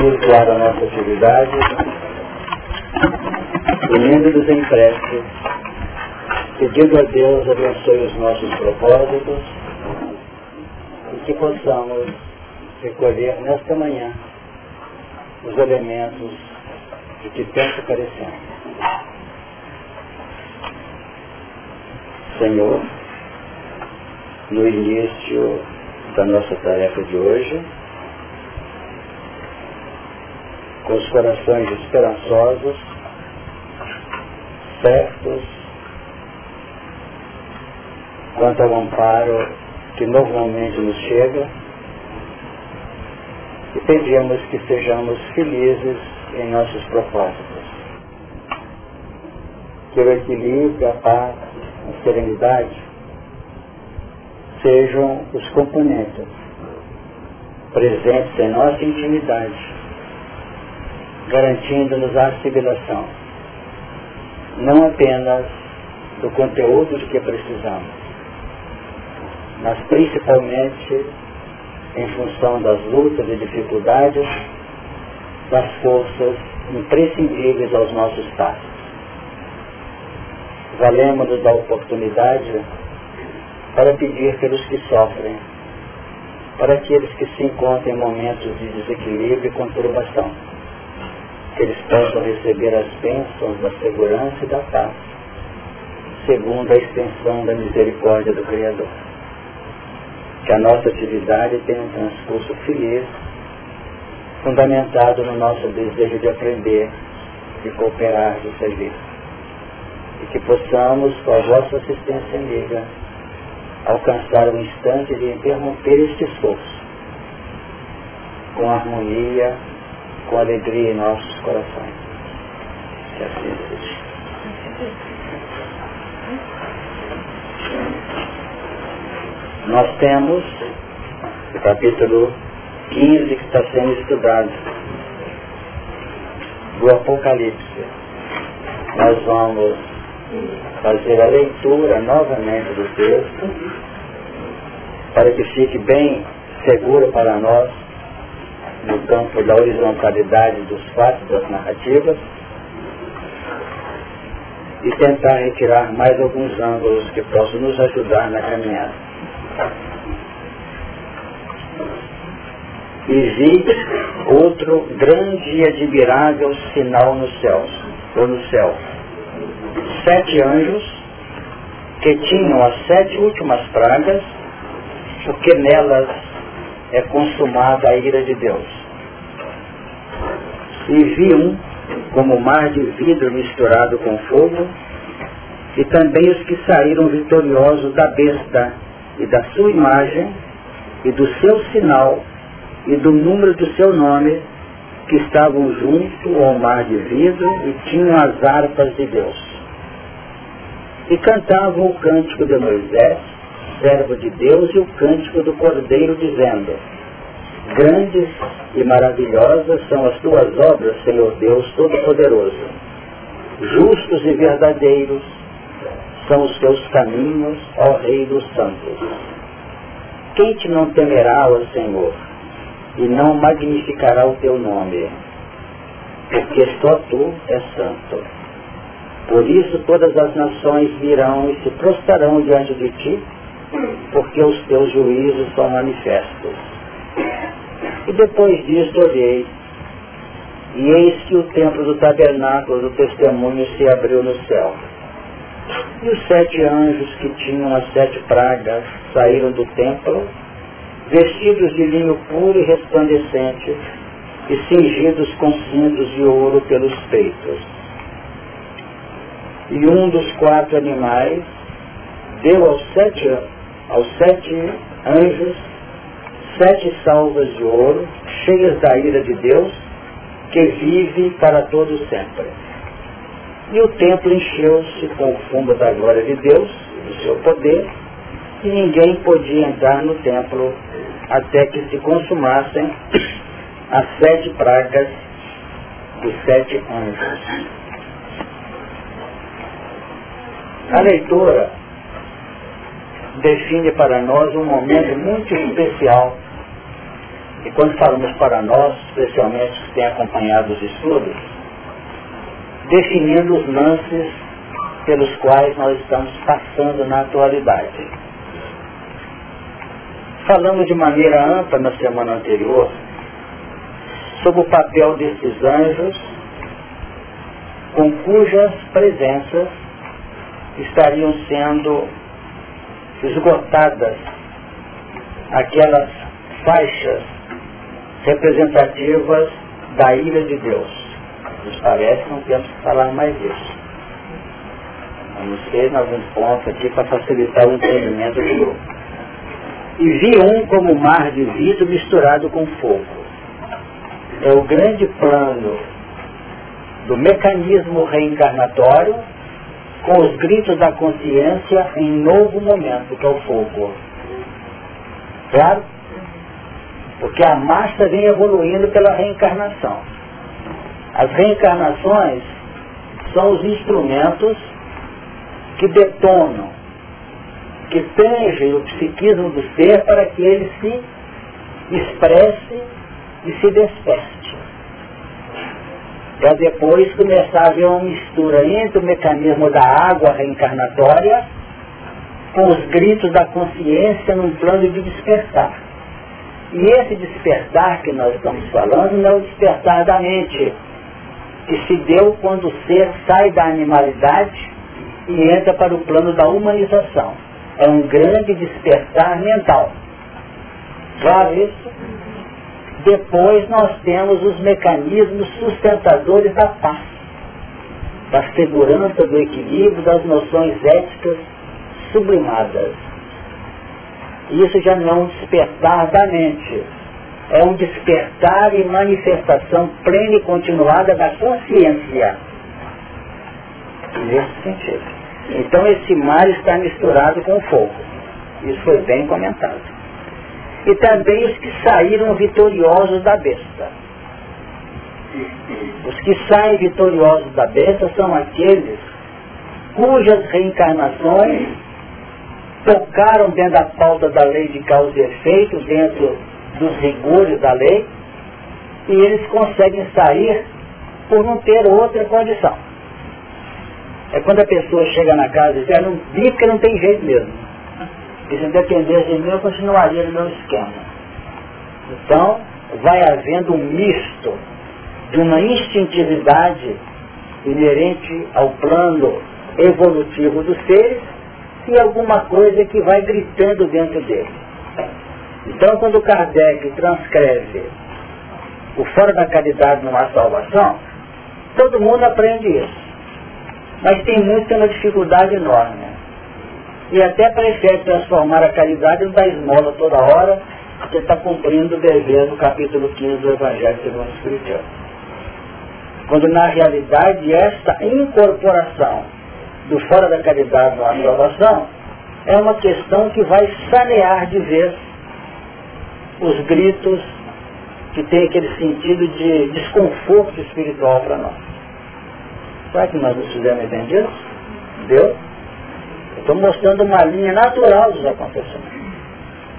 iniciar a nossa atividade, unindo-nos em prece, pedindo a Deus abençoe os nossos propósitos. E que possamos recolher nesta manhã os elementos de que tanto carecemos. Senhor, no início da nossa tarefa de hoje, com os corações esperançosos, certos, quanto ao amparo que normalmente nos chega, e pedimos que sejamos felizes em nossos propósitos. Que o equilíbrio, a paz, a serenidade sejam os componentes presentes em nossa intimidade, garantindo-nos a assimilação, não apenas do conteúdo de que precisamos, mas principalmente em função das lutas e dificuldades, das forças imprescindíveis aos nossos passos. Valemos-nos da oportunidade para pedir pelos que sofrem, para aqueles que se encontram em momentos de desequilíbrio e conturbação, que eles possam receber as bênçãos da segurança e da paz, segundo a extensão da misericórdia do Criador. Que a nossa atividade tenha um transcurso feliz, fundamentado no nosso desejo de aprender, de cooperar, de servir. E que possamos, com a vossa assistência amiga, alcançar o instante de interromper este esforço com harmonia, com alegria em nossos corações. Que assim seja. Nós temos o capítulo 15 que está sendo estudado do Apocalipse. Nós vamos fazer a leitura novamente do texto, para que fique bem seguro para nós no campo da horizontalidade dos fatos, das narrativas, e tentar retirar mais alguns ângulos que possam nos ajudar na caminhada. E vi outro grande e admirável sinal no céu, ou no céu sete anjos que tinham as sete últimas pragas, porque nelas é consumada a ira de Deus. E vi um como mar de vidro misturado com fogo, e também os que saíram vitoriosos da besta e da sua imagem, e do seu sinal, e do número do seu nome, que estavam junto ao mar de vidro e tinham as harpas de Deus. E cantavam o cântico de Moisés, servo de Deus, e o cântico do Cordeiro, dizendo, Grandes e maravilhosas são as tuas obras, Senhor Deus Todo-Poderoso. Justos e verdadeiros são os teus caminhos, ó Rei dos Santos. Quem te não temerá, ó Senhor, e não magnificará o teu nome? Porque só tu és santo. Por isso todas as nações virão e se prostrarão diante de ti, porque os teus juízos são manifestos. E depois disso olhei, e eis que o templo do tabernáculo do testemunho se abriu no céu. E os sete anjos que tinham as sete pragas saíram do templo, vestidos de linho puro e resplandecente, e cingidos com cintos de ouro pelos peitos e um dos quatro animais deu aos sete, aos sete anjos sete salvas de ouro, cheias da ira de Deus, que vive para todo sempre. E o templo encheu-se com o fumo da glória de Deus, do seu poder, e ninguém podia entrar no templo até que se consumassem as sete pragas dos sete anjos. A leitura define para nós um momento muito especial e quando falamos para nós, especialmente que têm acompanhado os estudos, definindo os lances pelos quais nós estamos passando na atualidade. Falamos de maneira ampla na semana anterior sobre o papel desses anjos, com cujas presenças estariam sendo esgotadas aquelas faixas representativas da ira de Deus. Nos parece que não temos que falar mais disso. Vamos ter nós um ponto aqui para facilitar o entendimento do grupo. E vi um como mar de vidro misturado com fogo. É o grande plano do mecanismo reencarnatório com os gritos da consciência em novo momento, que é o fogo. Claro? Porque a massa vem evoluindo pela reencarnação. As reencarnações são os instrumentos que detonam, que tangem o psiquismo do ser para que ele se expresse e se desperte. Para depois começar a haver uma mistura entre o mecanismo da água reencarnatória com os gritos da consciência num plano de despertar. E esse despertar que nós estamos falando não é o despertar da mente, que se deu quando o ser sai da animalidade e entra para o plano da humanização. É um grande despertar mental. Claro isso? Depois nós temos os mecanismos sustentadores da paz, da segurança, do equilíbrio, das noções éticas sublimadas. Isso já não é um despertar da mente, é um despertar e manifestação plena e continuada da consciência. Nesse sentido. Então esse mar está misturado com fogo. Isso foi bem comentado. E também os que saíram vitoriosos da besta. Os que saem vitoriosos da besta são aqueles cujas reencarnações tocaram dentro da pauta da lei de causa e efeito, dentro dos rigores da lei, e eles conseguem sair por não ter outra condição. É quando a pessoa chega na casa e diz, não vi que não tem jeito mesmo. E se dependesse de mim, eu continuaria no meu esquema. Então, vai havendo um misto de uma instintividade inerente ao plano evolutivo dos seres e alguma coisa que vai gritando dentro dele. Então, quando Kardec transcreve o fora da caridade numa salvação, todo mundo aprende isso. Mas tem muito uma dificuldade enorme. E até prefere transformar a caridade em dar esmola toda hora, porque está cumprindo o dever do capítulo 15 do Evangelho segundo o Espiritismo. Quando na realidade esta incorporação do fora da caridade na salvação, é uma questão que vai sanear de vez os gritos que tem aquele sentido de desconforto espiritual para nós. Será que nós nos fizemos entender? Deu? Estou mostrando uma linha natural dos acontecimentos.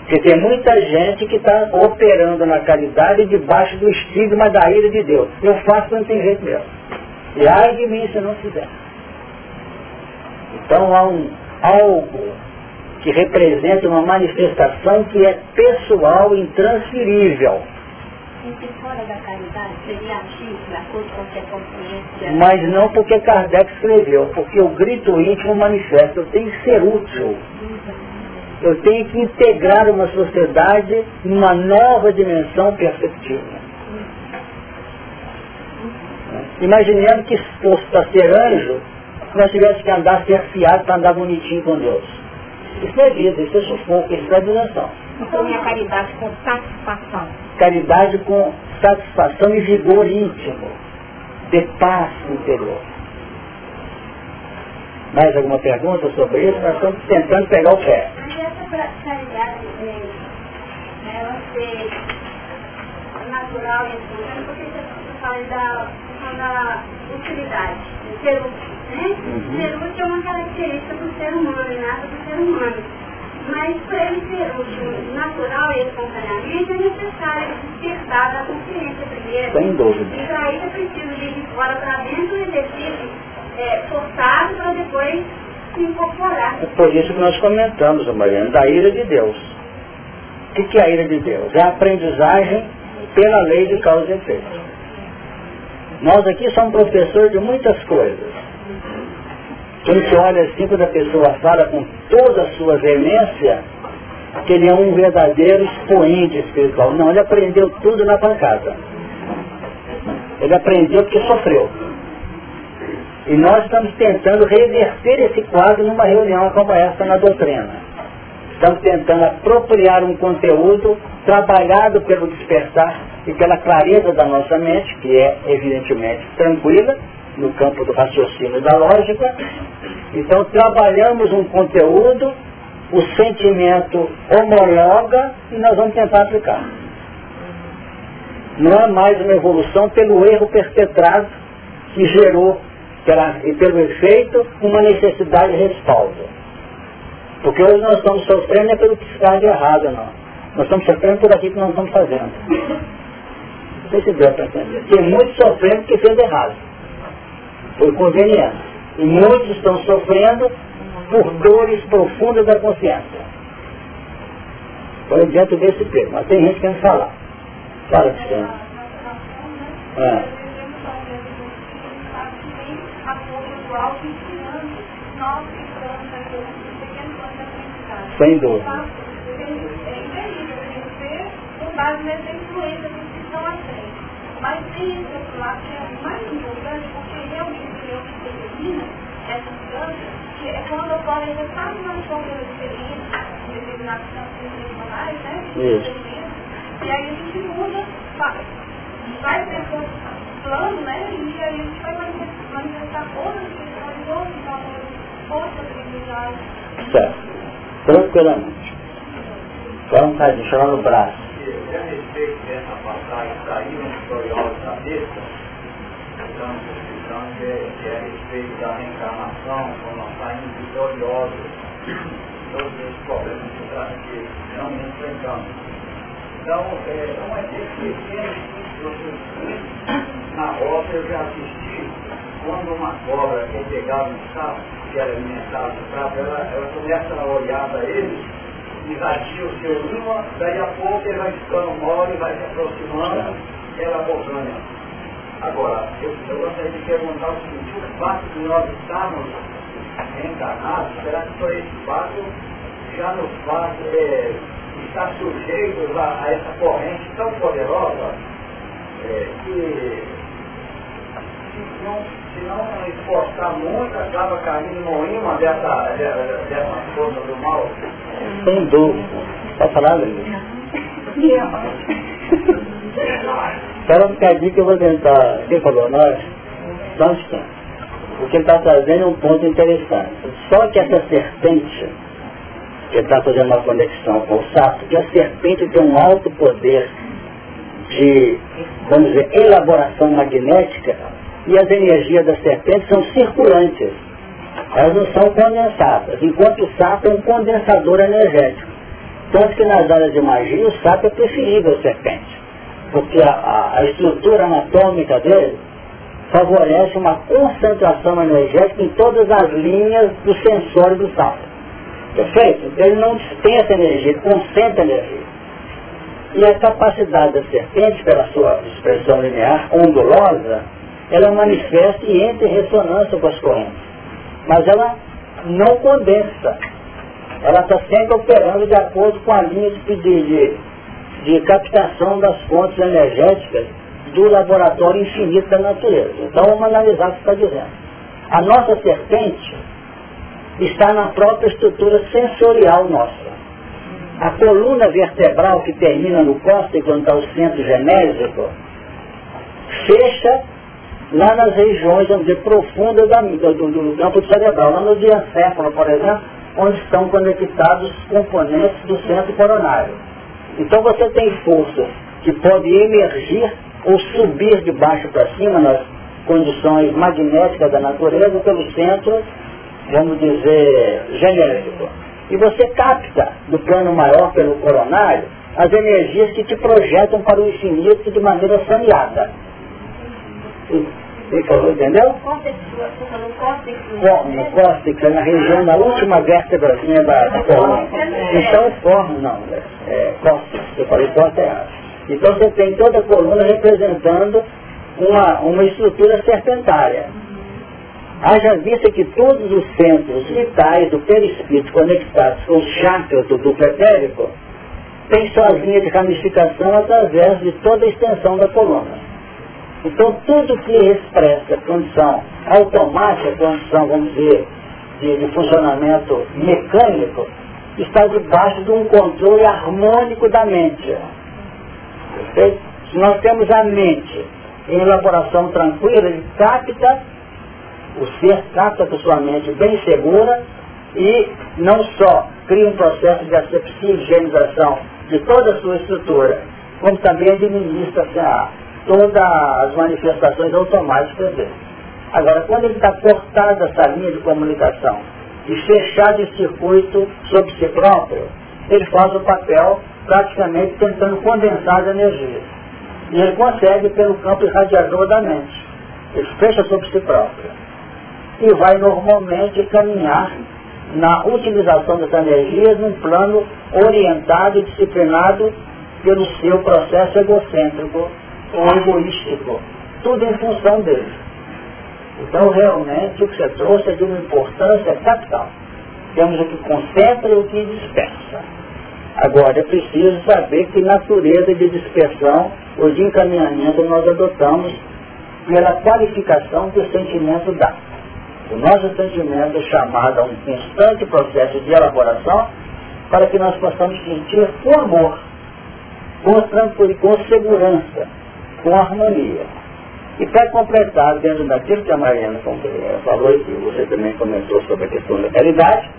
Porque tem muita gente que está operando na caridade debaixo do estigma da ira de Deus. Eu faço quando tem jeito mesmo. E ai de mim se não fizer. Então há um algo que representa uma manifestação que é pessoal, intransferível. Mas não porque Kardec escreveu, porque o grito íntimo manifesta, eu tenho que ser útil. Eu tenho que integrar uma sociedade numa nova dimensão perceptiva. Imaginando que exposto a ser anjo, nós tivéssemos que andar cerceado para andar bonitinho com Deus. Isso é vida, isso é sufoco, isso é abnegação. Então é caridade com satisfação. Caridade com satisfação e vigor íntimo, de paz interior. Mais alguma pergunta sobre isso? Nós estamos tentando pegar o pé. Mas essa caridade, é, ela ser natural e espontânea, porque você fala da, da utilidade, ser útil. Né? Uhum. Ser útil é uma característica do ser humano, nada do ser humano. Mas para ele ser útil, natural e espontaneamente, é necessário despertar da consciência primeiro. Sem dúvida. E para isso é preciso ir de fora para dentro um exercício é, forçado para depois se incorporar. É por isso que nós comentamos, Mariana, da ira de Deus. O que, que é a ira de Deus? É a aprendizagem pela lei de causa e efeito. Nós aqui somos professores de muitas coisas. A gente olha assim, quando a pessoa fala com toda a sua veemência, que ele é um verdadeiro expoente espiritual. Não, ele aprendeu tudo na pancada. Ele aprendeu porque sofreu. E nós estamos tentando reverter esse quadro numa reunião como essa na doutrina. Estamos tentando apropriar um conteúdo trabalhado pelo despertar e pela clareza da nossa mente, que é evidentemente tranquila, no campo do raciocínio e da lógica. Então trabalhamos um conteúdo, o sentimento homologa e nós vamos tentar aplicar. Não é mais uma evolução pelo erro perpetrado que gerou pela, e pelo efeito uma necessidade de respaldo. Porque hoje nós estamos sofrendo é pelo que está de errado, não. Nós estamos sofrendo por aquilo que nós estamos fazendo. Não sei se deu para entender. Tem muitos sofrendo porque fez errado. Por conveniência. E muitos estão sofrendo por dores profundas da consciência. Foi dentro desse termo. Mas tem gente que quer falar. Fala, Cristiano. É. Sem dúvida. que. Mas tem esse outro lado que é mais importante, determina essa mudança, que é quando ocorre já sabe uma forma de experiência, em determinados campos emocionais, né? E aí a gente muda, vai um plano, né? E aí a gente vai manifestar outras questões, outros valores, outras habilidades. Certo. Tranquilamente. Só um bocadinho, chama no braço a respeito dessa passagem saíram vitoriosos da besta, estamos que, que é a respeito da reencarnação, quando nós saímos vitoriosos, todos esses problemas que não enfrentamos. Então, é uma experiência que na obra eu já assisti, quando uma cobra quer pegar um sapo, que era alimentado no sapo, ela, ela começa a olhar para ele invadir o seu língua, daí a pouco ele vai ficando mole, vai se aproximando, ela ganha. Agora, eu, eu gostaria de perguntar o seguinte, o fato de nós estarmos encarnados, será que por esse fato já nos faz é, estar sujeitos a, a, essa corrente tão poderosa é, que se não, se não esforçar muito, acaba caindo no imã dessa, dessa, força do mal? Sem dúvida. Pode falar, Luiz? Espera um bocadinho que eu vou tentar. Um instante. O que ele está trazendo é um ponto interessante. Só que essa serpente, que está fazendo uma conexão com o sapo, que a serpente tem um alto poder de, vamos dizer, elaboração magnética, e as energias da serpente são circulantes elas não são condensadas, enquanto o sapo é um condensador energético. Tanto que nas áreas de magia o sapo é preferível ao serpente, porque a, a, estrutura anatômica dele favorece uma concentração energética em todas as linhas do sensório do sapo. Perfeito? Ele não dispensa energia, ele concentra energia. E a capacidade da serpente, pela sua expressão linear, ondulosa, ela manifesta e entra em ressonância com as correntes mas ela não condensa. Ela está sempre operando de acordo com a linha de, de, de captação das fontes energéticas do laboratório infinito da natureza. Então vamos analisar o que está dizendo. A nossa serpente está na própria estrutura sensorial nossa. A coluna vertebral que termina no cóccix, quando está o centro genésico, fecha lá nas regiões, vamos dizer, profundas da, do, do, do campo cerebral, lá no diencéfalo, por exemplo, onde estão conectados os componentes do centro coronário. Então você tem forças que podem emergir ou subir de baixo para cima nas condições magnéticas da natureza pelo centro, vamos dizer, genético. E você capta do plano maior pelo coronário as energias que te projetam para o infinito de maneira saneada. Entendeu? No córtex, é na região, na última vértebra da, da coluna. Então, forma, não, é, é córtex, eu falei córtex Então você tem toda a coluna representando uma, uma estrutura serpentária. Haja vista que todos os centros vitais do perispírito conectados com os chakras do duplo etérico têm sua linha de ramificação através de toda a extensão da coluna. Então tudo que expressa condição automática, condição, vamos dizer, de, de funcionamento mecânico, está debaixo de um controle harmônico da mente. Se nós temos a mente em elaboração tranquila, ele capta, o ser capta com sua mente bem segura e não só cria um processo de asepsia e higienização de toda a sua estrutura, como também administra-se todas as manifestações automáticas dele. Agora, quando ele está cortado essa linha de comunicação e fechado esse circuito sobre si próprio, ele faz o papel praticamente tentando condensar as energias. E ele consegue pelo campo irradiador da mente. Ele fecha sobre si próprio. E vai normalmente caminhar na utilização dessas energias num plano orientado e disciplinado pelo seu processo egocêntrico ou egoístico. Tudo em função dele. Então, realmente, o que você trouxe é de uma importância capital. Temos o que concentra e o que dispersa. Agora, é preciso saber que natureza de dispersão ou de encaminhamento nós adotamos pela qualificação que o sentimento dá. O nosso sentimento é chamado a um constante processo de elaboração para que nós possamos sentir com amor, com tranquilidade, com segurança, com harmonia. E para completar, dentro daquilo que a Mariana falou e que você também comentou sobre a questão da realidade,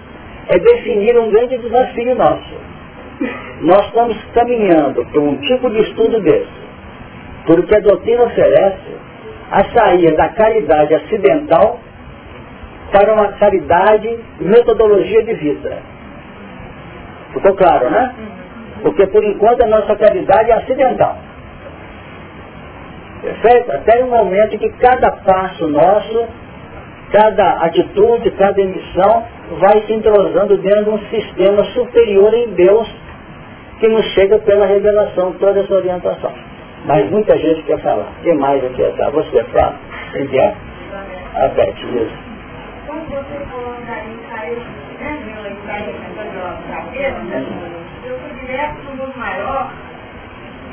é definir um grande desafio nosso. Nós estamos caminhando para um tipo de estudo desse, porque a doutrina oferece a sair da caridade acidental para uma caridade metodologia de vida. Ficou claro, né? Porque por enquanto a nossa caridade é acidental. Perfeito? Até o momento em que cada passo nosso, cada atitude, cada emissão vai se entrosando dentro de um sistema superior em Deus que nos chega pela revelação, toda essa orientação. Mas muita gente quer falar. Quem mais aqui está? Você fala. Quem quer? A Beth, isso. Quando você falou da né, da cabeça, né? eu fui direto no mundo maior,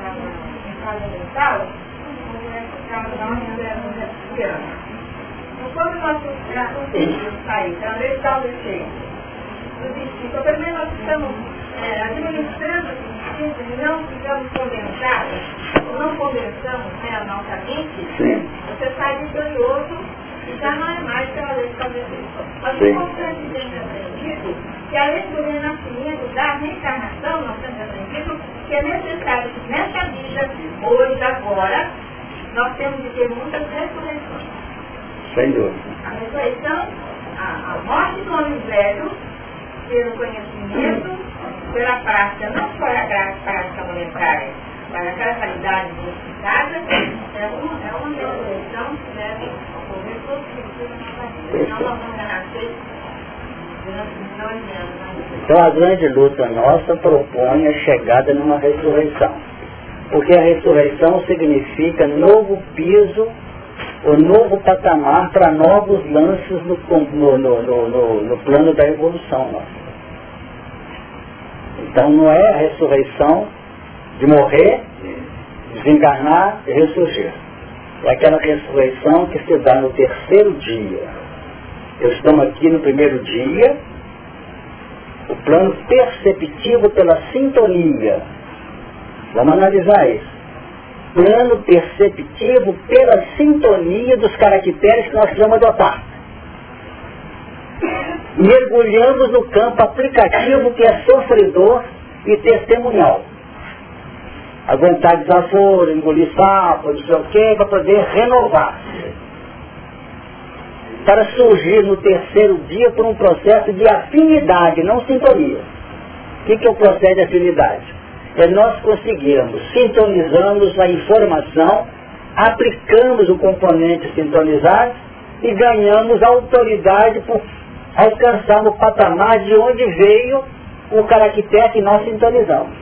na casa então, quando nós sair, cada está o defeito do discípulo, também nós estamos é, administrando esse discípulo e não ficamos condensados, ou não condensamos né, a nossa mente, você sai vitorioso e já não é mais pela lei de defeição. Mas é importante ter aprendido que além do renascimento da reencarnação, nós temos aprendido que é necessário que nessa vida, hoje, agora, nós temos de ter muitas ressurreições. Sem dúvida. A ressurreição, a, a morte do homem velho, pelo conhecimento, pela prática, não só a prática monetária, mas aquela qualidade modificada, é uma, é uma ressurreição que deve ocorrer todos os dias na nossa vida. Senão nós vamos renascer então a grande luta nossa propõe a chegada numa ressurreição porque a ressurreição significa novo piso, o novo patamar para novos lances no, no, no, no, plano da evolução nossa. Então não é a ressurreição de morrer, desencarnar e ressurgir. É aquela ressurreição que se dá no terceiro dia. Eu estou aqui no primeiro dia, o plano perceptivo pela sintonia Vamos analisar isso. Plano perceptivo pela sintonia dos caracteres que nós precisamos adotar. Mergulhamos no campo aplicativo que é sofredor e testemunhal. Aguentar desaforo, engolir sapo, não sei o quê, para poder renovar. para surgir no terceiro dia por um processo de afinidade, não sintonia. O que, que é o processo de afinidade? É nós conseguirmos, sintonizamos a informação, aplicamos o componente sintonizado e ganhamos autoridade por alcançar o patamar de onde veio o caractere que nós sintonizamos.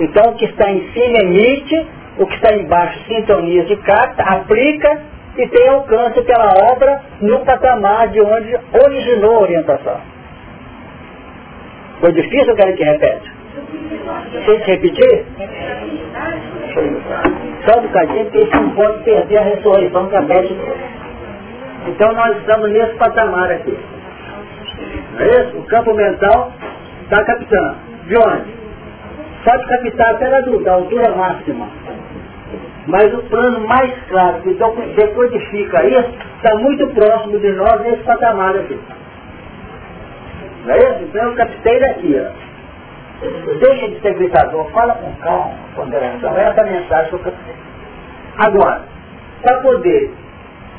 Então o que está em cima emite, o que está embaixo sintoniza e capta, aplica e tem alcance pela obra no patamar de onde originou a orientação. Foi difícil, eu quero que repete. Tem que repetir? Só um bocadinho, porque isso não pode perder a ressurreição que a Beth Então nós estamos nesse patamar aqui. É isso? O campo mental está captando. De onde? Pode captar até da altura máxima. Mas o plano mais claro que decodifica isso está muito próximo de nós nesse patamar aqui. Não é isso? Então eu captei daqui, ó. Deixa de ser gritador, fala com calma, ponderação. Essa é a mensagem que eu captei. Agora, para poder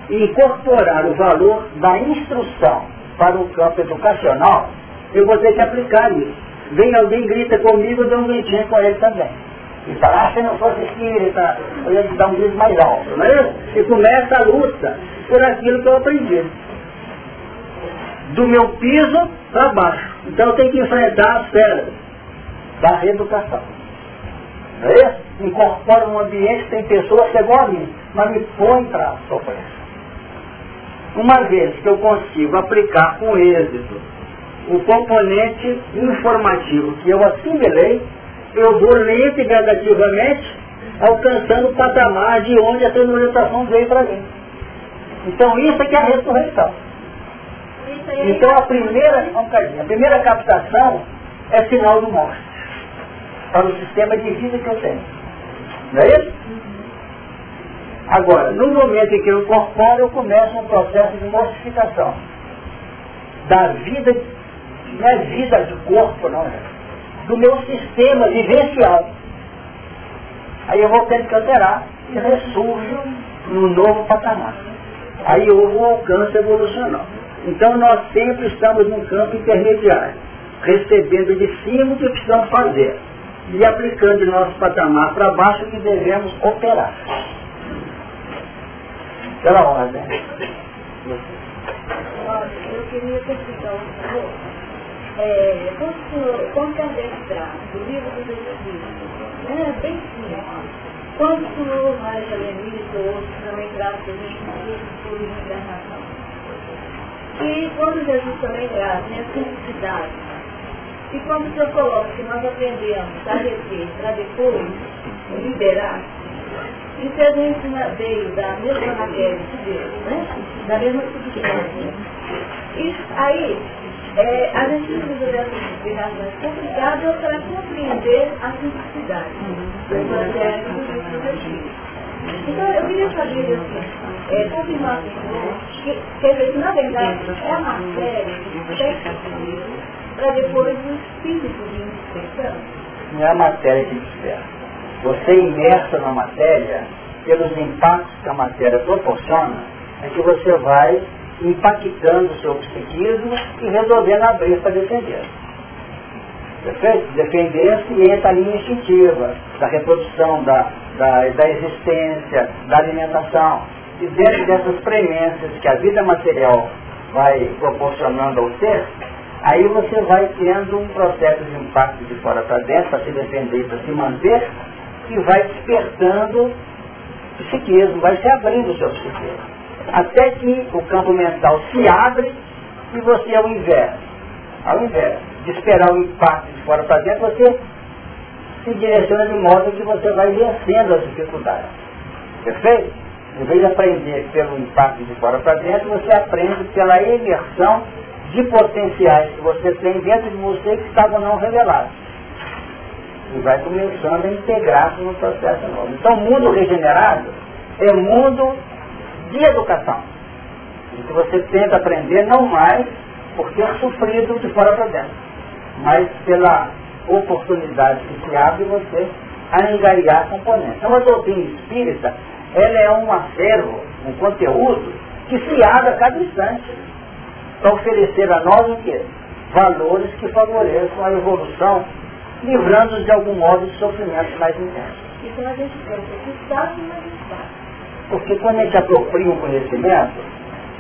incorporar o valor da instrução para o campo educacional, eu vou ter que aplicar isso. Vem alguém grita comigo, eu dou um gritinho com ele também. E fala, ah, se não fosse espírita, eu ia dar um grito mais alto, não é? E começa a luta por aquilo que eu aprendi. Do meu piso para baixo. Então eu tenho que enfrentar as pedras da reeducação. Não é isso? Incorpora um ambiente que tem pessoas que é igual a mim, mas me põe para sofrer. Uma vez que eu consigo aplicar com êxito o componente informativo que eu assimilei, eu vou lento e gradativamente alcançando o patamar de onde essa orientação veio para mim. Então isso é que é a ressurreição. Então a primeira, a primeira captação é sinal do monstro para o sistema de vida que eu tenho. Não é isso? Agora, no momento em que eu incorporo, eu começo um processo de mortificação da vida, não é vida de corpo, não, é? do meu sistema vivencial. Aí eu vou ter que alterar e ressurjo no novo patamar. Aí houve um alcance evolucional. Então nós sempre estamos num campo intermediário, recebendo de cima o que precisamos fazer e aplicando de nosso patamar para baixo o que devemos operar. Pela ordem. Eu queria perguntar um favor é, quando, quando Kardec traz do livro dos Espíritos, né, bem simples, quando o Lemir e outros também traz para a gente um sobre reencarnação. E quando Jesus também traz né, simplicidade, e quando o senhor coloca que nós aprendemos a reter para depois liberar, isso a gente veio da mesma matéria de Deus, né? da mesma substância. Isso aí é, a gente precisa dessas explicações complicadas para compreender a simplicidade do evangelho do Então, eu queria saber, assim, é, confirmar assim, que, quer dizer, na verdade é a matéria que para depois o espírito de inspeção. Não é a matéria que desperta. Você imersa na matéria, pelos impactos que a matéria proporciona, é que você vai impactando o seu psiquismo e resolvendo abrir para defender. Defender-se e entra a linha instintiva da reprodução, da, da, da existência, da alimentação. E dentro dessas premissas que a vida material vai proporcionando ao ser, aí você vai tendo um processo de impacto de fora para dentro, para se defender, para se manter, e vai despertando o psiquismo, vai se abrindo o seu psiquismo até que o campo mental se abre e você, ao invés, ao invés de esperar o impacto de fora para dentro, você se direciona de modo que você vai vencendo as dificuldades. Perfeito? Em vez de aprender pelo impacto de fora para dentro, você aprende pela imersão de potenciais que você tem dentro de você que estavam não revelados. E vai começando a integrar-se no processo novo. Então, mundo regenerado é mundo de educação. E que você tenta aprender não mais por ter sofrido de fora para dentro, mas pela oportunidade que se abre você a engariar componentes. Então a doutrina espírita, ela é um acervo, um conteúdo que se abre a cada instante para oferecer a nós o quê? Valores que favoreçam a evolução, livrando-nos de algum modo de sofrimento mais intenso. Então a gente pensa que está mas está. Porque quando a gente apropria um conhecimento,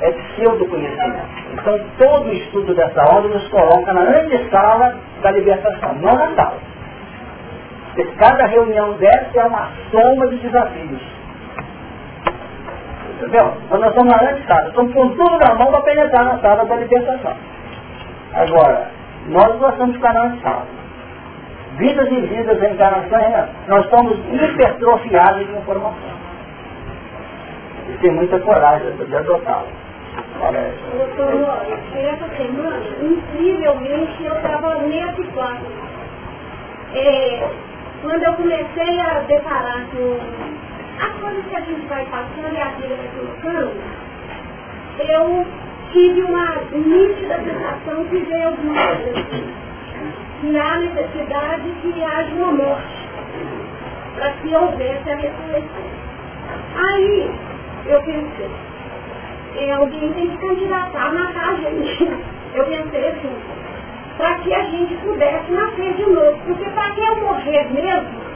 é pseudo-conhecimento. Então todo o estudo dessa obra nos coloca na grande sala da libertação, não na sala. Cada reunião dessa é uma soma de desafios. Entendeu? Então nós estamos sala, estamos com tudo na mão para penetrar na sala da libertação. Agora, nós gostamos de ficar sala. Vidas e vidas, reencarnações, nós estamos hipertrofiados de informação. E tem muita coragem de adotá-la. Doutor, essa semana, incrivelmente, eu estava nesse quadro. É, quando eu comecei a deparar com as coisas que a gente vai passando e a vida vai colocando, eu tive uma nítida sensação que Deus mostra que há necessidade que haja uma morte para que houvesse a ressurreição. Aí eu pensei, é, alguém tem que candidatar a matar a gente. Eu pensei assim, para que a gente pudesse nascer de novo. Porque para que eu morrer mesmo,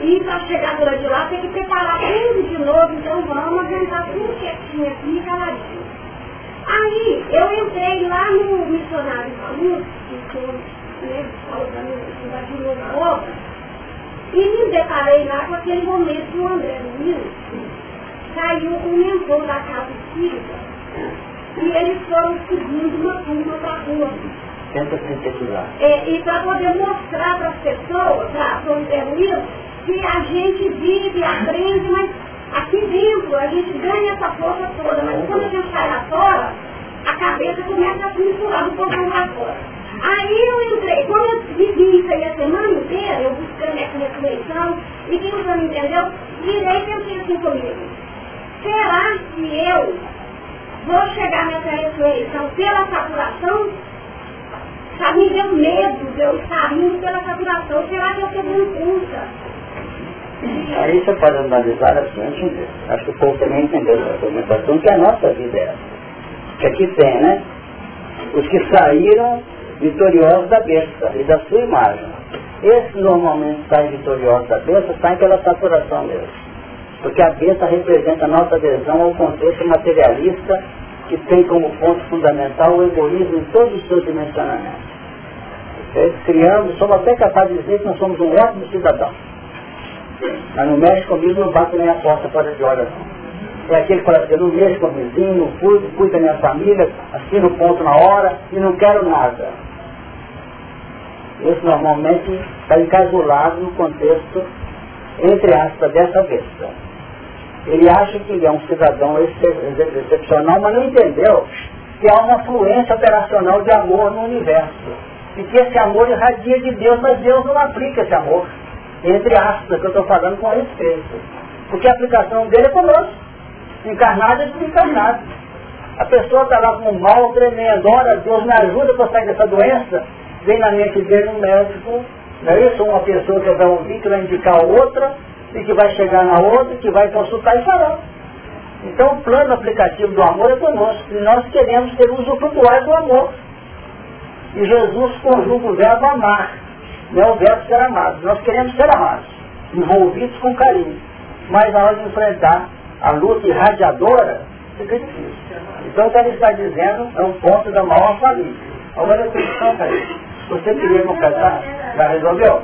e para chegar de lá tem que preparar tudo de novo, então vamos aguentar tudo quietinho aqui e caladinho. Aí eu entrei lá no missionário Saúde, que foi né, da de novo obra, e me deparei lá com aquele momento do André Luiz caiu um mentor da casa espírita e eles foram seguindo uma turma para a rua. Tenta sintetizar. É, e para poder mostrar para as pessoas, para o Luiz, que a gente vive, aprende, mas aqui dentro a gente ganha essa força toda, mas quando a gente sai lá fora, a cabeça começa a se misturar um pouco lá fora. Aí eu entrei, quando eu vivi isso aí a semana inteira, eu buscando essa ressurreição, e quem não entendeu, virei pensei assim comigo. Será que eu vou chegar nessa ressurreição pela saturação? Sabe, me deu medo de eu estar indo pela saturação. Será que eu estou dando conta? Aí você pode analisar assim, entender. Acho que o povo também entendeu essa argumentação, que a nossa vida é. Que aqui tem, né? Os que saíram vitoriosos da besta e da sua imagem. Esses normalmente saem vitoriosos da besta, saem pela saturação mesmo. Porque a besta representa a nossa adesão ao contexto materialista que tem como ponto fundamental o egoísmo em todos os seus dimensionamentos. Criamos, somos até capazes de dizer que nós somos um ótimo cidadão. Mas não mexe comigo, não bate nem a porta para de hora não. É aquele que fala assim, não mexe com o vizinho, não cuido, cuida da minha família, assino o ponto na hora e não quero nada. Esse normalmente está encasulado no contexto, entre aspas, dessa besta. Ele acha que ele é um cidadão excepcional, mas não entendeu que há uma fluência operacional de amor no universo. E que esse amor irradia de Deus, mas Deus não aplica esse amor entre aspas, que eu estou falando com respeito. Porque a aplicação dele é conosco, encarnado e desencarnado. A pessoa está lá com um mal tremendo, ora, Deus me ajuda para sair dessa doença, vem na mente dele um médico, não é isso? Uma pessoa que vai ouvir, que vai indicar outra, e que vai chegar na outra, que vai consultar e falar. Então o plano aplicativo do amor é conosco, e nós queremos ter usufrutuar do amor. E Jesus conjuga o verbo amar não é o verbo ser amado. Nós queremos ser amados, envolvidos com carinho. Mas na hora de enfrentar a luta irradiadora, fica difícil. Então o que ele está dizendo é um ponto da maior família. Agora eu tenho para isso. Você queria não casar? Já resolveu?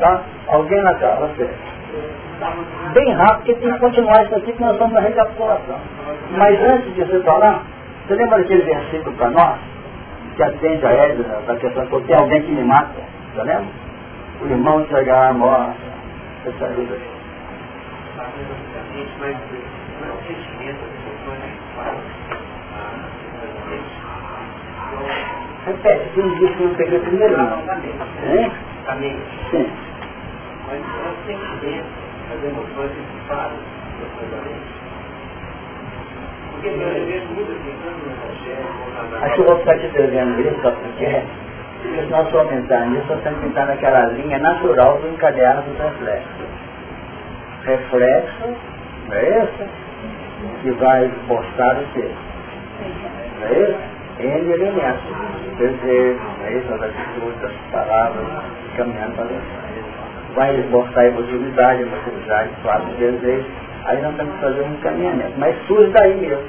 Tá? Alguém na casa, você. Bem rápido, porque tem que continuar isso aqui que nós estamos na recapitulação. Mas antes de você falar, você lembra daquele versículo para nós? Que atende a Edna, a questão que tem alguém que me mata? Tá? O irmão entregar a morte. Essa ajuda aí. Repete, você não disse que não peguei primeiro não. Sim. Mas o sentimento, as emoções que falam, porque eu vejo muito assim, Acho que eu vou ficar te devendo isso, porque se nós aumentar nisso, nós temos que entrar naquela linha natural do encadeado dos reflexos. Reflexo é esse? Que vai esboçar o quê? Não é esse? N elementos. Desejo, é isso? As atitudes, as palavras, caminhando para Vai esboçar emotividade, emotividade, quatro desejos. Aí nós temos que fazer um encaminhamento. Mas surge daí mesmo.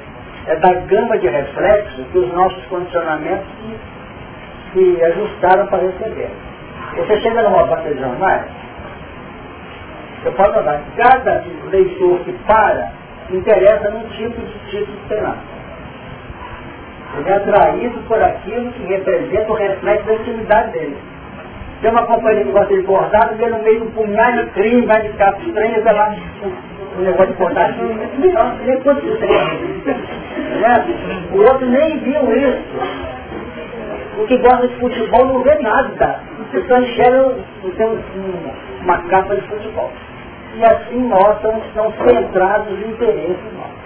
É da gama de reflexos que os nossos condicionamentos se ajustaram para receber. Você chega numa banca de jornais, eu posso notar, cada leitor que para interessa num tipo de título que tem lá. Ele é atraído por aquilo que representa o reflexo da intimidade dele. Tem uma companhia que gosta de bordado, vê no meio do punhal de crime, vai de capa estranha, vai lá um negócio de bordado. Não, nem quanto O outro nem viu isso. O que gosta de futebol não vê nada. Então enxerga tem uma capa de futebol. E assim mostram que são centrados em interesses nossos.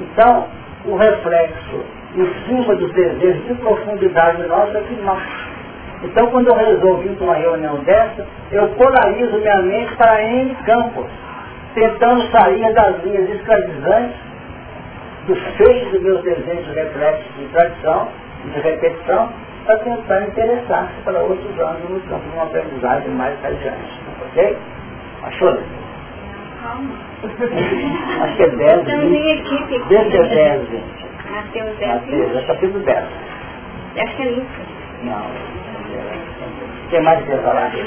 Então, o reflexo em cima dos desejos de profundidade nossa é que não. Então, quando eu resolvi para uma reunião dessa, eu polarizo minha mente para N campos, tentando sair das linhas escravizantes do fecho dos meus desejos reflexos de tradição, de repetição, para tentar interessar-se para outros anos no campo de uma aprendizagem mais adiante. Ok? Achou? Calma. Acho que é 10, 20. Deixa que é 10, 20. Mateus 10. Mateus, é capítulo 10. Acho que é isso. Não. O que mais quer falar? Eu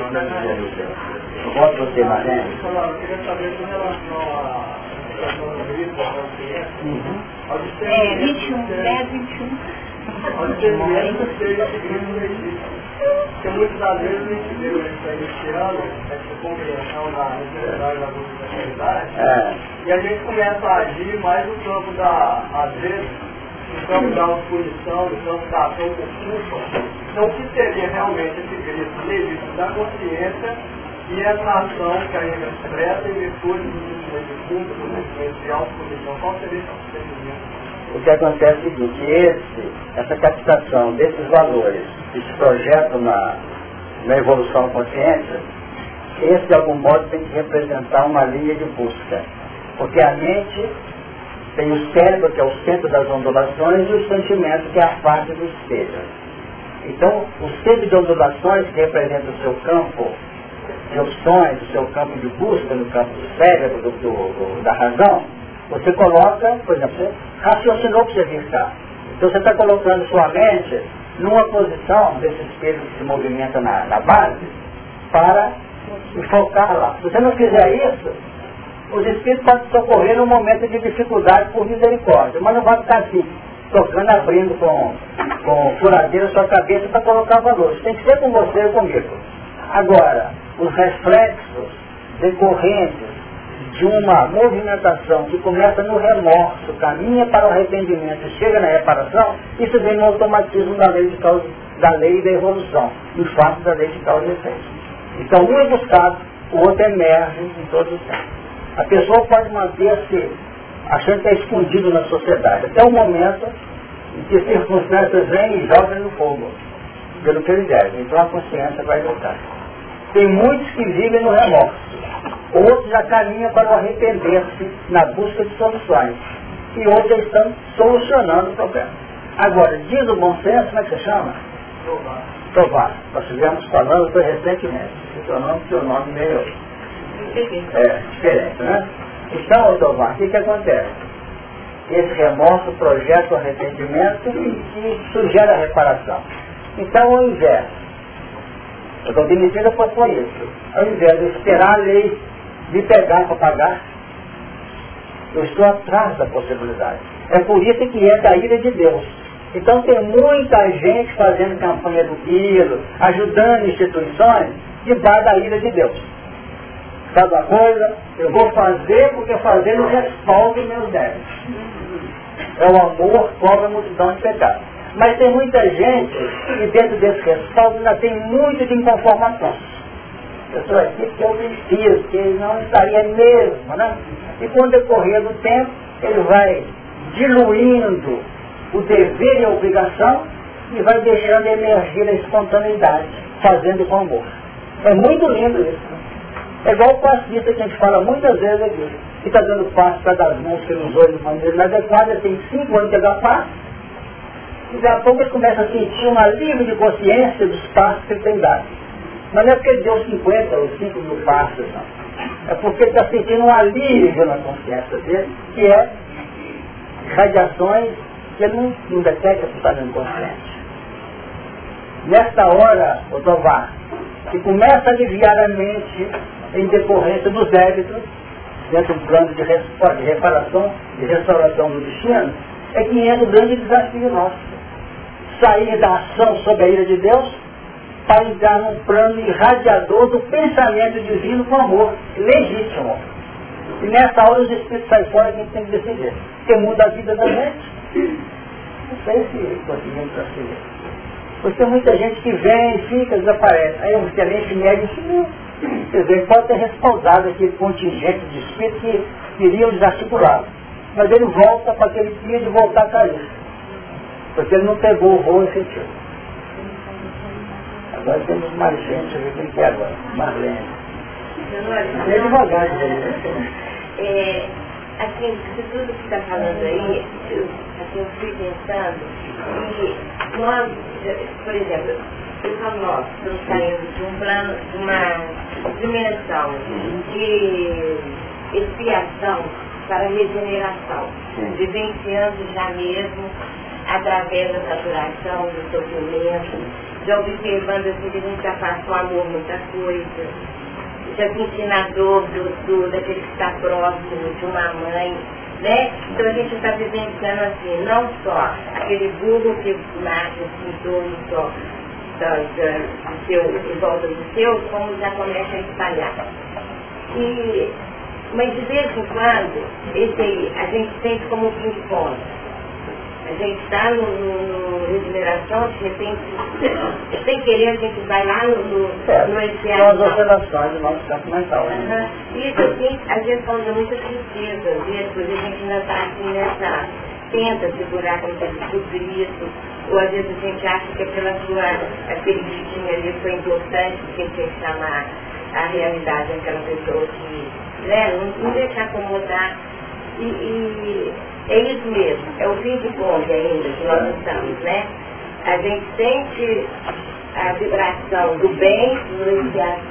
gosto de você, Maré. Eu queria saber com relação a Uhum. É, 21, 10, 21. Porque muitas das vezes a gente vê essa iniciando, essa compreensão da necessidade da vulnerabilidade, é. e a gente começa a agir mais no campo da, às vezes, no campo da oposição, no campo da ação por culpa. Então, o que seria realmente esse grito legítimo da consciência e essa ação que a gente expressa em virtude do sentimento de culpa, do sentimento de autopunição? Qual seria esse? O que acontece é o seguinte, esse, essa captação desses valores que se projetam na, na evolução consciente, esse de algum modo tem que representar uma linha de busca. Porque a mente tem o cérebro, que é o centro das ondulações, e o sentimento, que é a parte do espelho. Então, o centro de ondulações, que representa o seu campo de opções, o seu campo de busca no campo do cérebro, do, do, da razão, você coloca, por exemplo, raciocinou para você vir. Então você está colocando sua mente numa posição desse espelho que se movimenta na, na base para focar lá. Se você não fizer isso, os espíritos podem socorrer num momento de dificuldade por misericórdia, mas não vai ficar assim, tocando, abrindo com, com furadeira sua cabeça para colocar valores. Tem que ser com você e comigo. Agora, os reflexos decorrentes de uma movimentação que começa no remorso, caminha para o arrependimento, chega na reparação, isso vem no automatismo da lei de causa, da lei da evolução, em face da lei de causa e efeito. Então um é buscado, o outro emerge em todos os tempos. A pessoa pode manter-se achando que é escondido na sociedade, até o momento em que circunstâncias vêm e jogam no fogo, pelo que ele deve. Então a consciência vai voltar. Tem muitos que vivem no remorso, outros já caminham para o arrepender-se na busca de soluções, e outros estão solucionando o problema. Agora, diz o bom senso, como é que você chama? Provar. Provar. Nós estivemos falando foi recentemente. O seu nome, seu nome meio é, diferente, né? Então, Tovar, o que, que acontece? Esse remorso projeta o arrependimento e, sugere a reparação. Então, ao invés, eu estou demitida por isso, ao invés de esperar a lei me pegar para pagar, eu estou atrás da possibilidade. É por isso que é da ira de Deus. Então tem muita gente fazendo campanha do quilo, ajudando instituições, debaixo da ira de Deus. Sabe uma coisa? Eu vou fazer porque fazendo respaldo meus débitos. É o amor cobra a multidão de pecados. Mas tem muita gente que dentro desse respaldo ainda tem muito de inconformação. Pessoa aqui que eu preciso, que ele não estaria mesmo, né? E com o decorrer do tempo, ele vai diluindo o dever e a obrigação e vai deixando emergir a espontaneidade, fazendo com amor. É muito lindo isso. Né? É igual o passista que a gente fala muitas vezes aqui. que está dando passo para dar as mãos pelos olhos de maneira inadequada, tem cinco anos de dar passo, e daqui a pouco ele começa a sentir um alívio de consciência dos passos que ele tem dado. Mas não é porque ele deu 50 ou 5 mil passos, não. É porque ele está sentindo um alívio na consciência dele, que é radiações que ele não, não detecta por estar dando consciente. Nesta hora, o Tovar, que começa a aliviar a mente em decorrência dos débitos, dentro do plano de, de reparação e restauração do destino, é que entra o grande desafio nosso. Sair da ação sob a ira de Deus para entrar num plano irradiador do pensamento divino com amor legítimo. E nessa hora os espíritos saem fora que a gente tem que decidir. Porque muda a vida da gente. Não sei se conseguimos perceber. Porque tem muita gente que vem, fica, desaparece. Aí um excelente médico sumiu. Quer dizer, pode ter respaldado aquele contingente de espíritos que queriam desarticulá-lo. Mas ele volta para aquele dia de voltar a cair. Porque ele não pegou o voo efetivo. Agora temos mais gente, quem que é agora. Marlene. É devagar? É, assim, de tudo que está falando aí, eu, assim, eu fui pensando e nós, por exemplo, eu falo nós, estamos saindo de um plano, de uma dimensão de expiação para regeneração, vivenciando já mesmo através da saturação, do sofrimento, já observando assim que a gente já passou amor muita coisa, já sentindo a dor do, do, daquele que está próximo, de uma mãe, né? Então a gente está vivenciando assim, não só aquele burro que nasce assim, torno só da, da, do seu, em volta do seu, como já começa a espalhar. E, mas de vez em quando, esse a gente sente como ping-pong a gente está no, no, no, regeneração, de repente, sem querer, a gente vai lá no, no, é, no São as oscilações do nosso campo mental. Né? Uhum. Isso, assim, às vezes causa muita tristeza, às vezes, porque a gente ainda está assim nessa, tenta segurar como se fosse isso, ou às vezes a gente acha que pela sua, aquele gritinho ali foi importante, porque tem que chamar a realidade daquela pessoa que, né, não, não deixar acomodar. E, e é isso mesmo, é o fim de bonde ainda que nós estamos, né? A gente sente a vibração do bem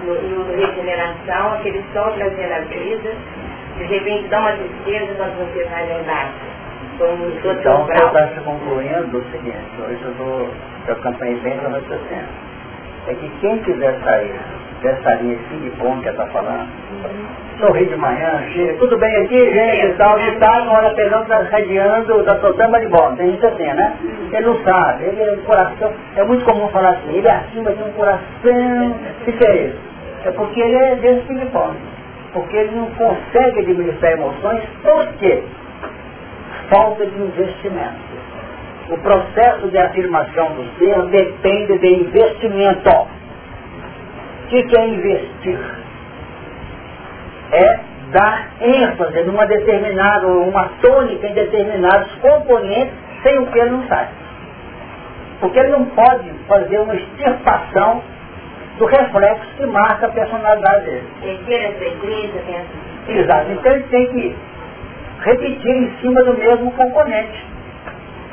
no, no, regeneração, aquele sol trazendo a vida, de repente dá uma tristeza quando você vai embaixo. Como então, você está se concluindo o seguinte, hoje eu vou, eu campanha bem para você É que quem quiser sair dessa linha de ping que ela está falando, sorri de manhã, chega, tudo bem aqui, gente, tal, e tal, na hora pegando, está radiando, está soltando de bola, tem isso assim, né? Ele não sabe, ele é um coração, é muito comum falar assim, ele é acima de um coração, o que é isso? É porque ele é desse ping-pong, porque ele não consegue administrar emoções, por quê? Falta de investimento. O processo de afirmação do ser depende de investimento. O que é investir? é dar ênfase numa determinada, uma tônica em determinados componentes sem o que ele não sai. Porque ele não pode fazer uma extirpação do reflexo que marca a personalidade dele. Exato. Então ele tem que repetir em cima do mesmo componente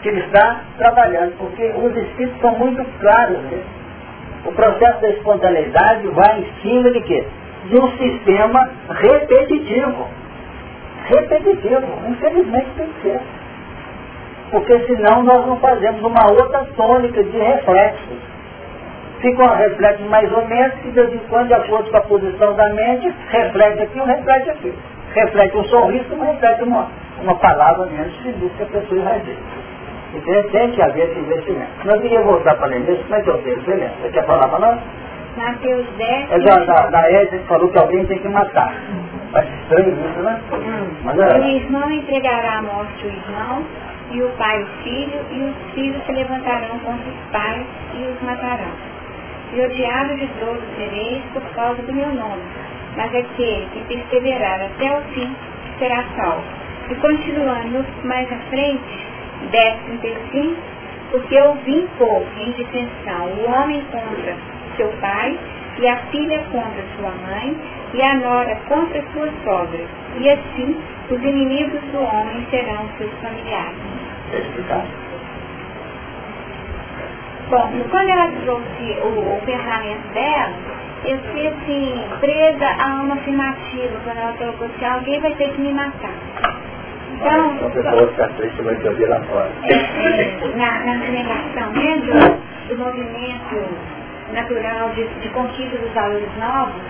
que ele está trabalhando, porque os espíritos são muito claros. Né? O processo da espontaneidade vai em cima de quê? de um sistema repetitivo. Repetitivo. Infelizmente tem que ser. Porque senão nós não fazemos uma outra tônica de reflexos. Fica um reflexo mais ou menos, que de vez em quando, de acordo com a posição da mente, reflete aqui ou reflete aqui. Reflete um sorriso, não reflete uma, uma palavra menos feliz que a pessoa irradia. Então tem que haver esse investimento. Não queria voltar para ler isso, mas eu tenho, você quer falar para nós? Mateus 10. É da, da, da falou que alguém tem que matar. Mas estranho isso, né? Hum. Mas é... O irmão entregará à morte o irmão, e o pai o filho, e os filhos se levantarão contra os pais e os matarão. E odiado de todos sereis por causa do meu nome. Mas aquele que perseverar até o fim será salvo. E continuando mais à frente, 10, 35, porque eu vim pôr em o homem contra seu pai, e a filha contra sua mãe, e a nora contra sua sogra, e assim os inimigos do homem serão seus familiares. Bom, quando ela trouxe o, o pensamento dela, eu fiquei assim, presa a uma afirmativa, quando ela colocou assim, alguém vai ter que me matar. Então, a pessoa ficar triste vai te ouvir lá fora. É, é, na, na negação né, do, do movimento natural de, de conquista dos valores novos,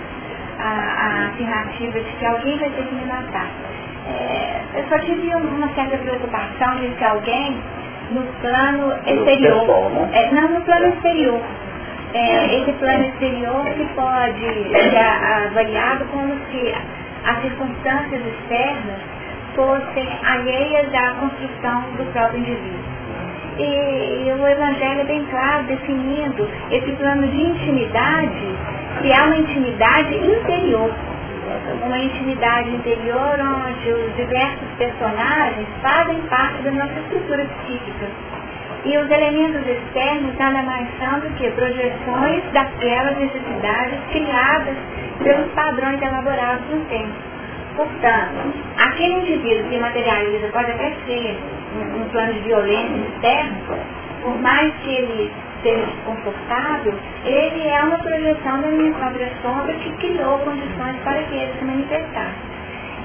a, a afirmativa de que alguém vai ter que me matar. É, eu só tive uma certa preocupação de que alguém no plano exterior, né? é, não no plano exterior, é, esse plano exterior que pode ser avaliado como se as circunstâncias externas fossem alheias à construção do próprio indivíduo. E, e, o Evangelho é bem claro, definindo esse plano de intimidade, que é uma intimidade interior. Uma intimidade interior onde os diversos personagens fazem parte da nossa estrutura psíquica. E os elementos externos nada mais são do que projeções daquelas necessidades criadas pelos padrões elaborados no tempo. Portanto, aquele indivíduo que materializa pode até ser um, um plano de violência externo, por mais que ele seja desconfortável, ele é uma projeção da minha própria sombra que criou condições para que ele se manifestasse.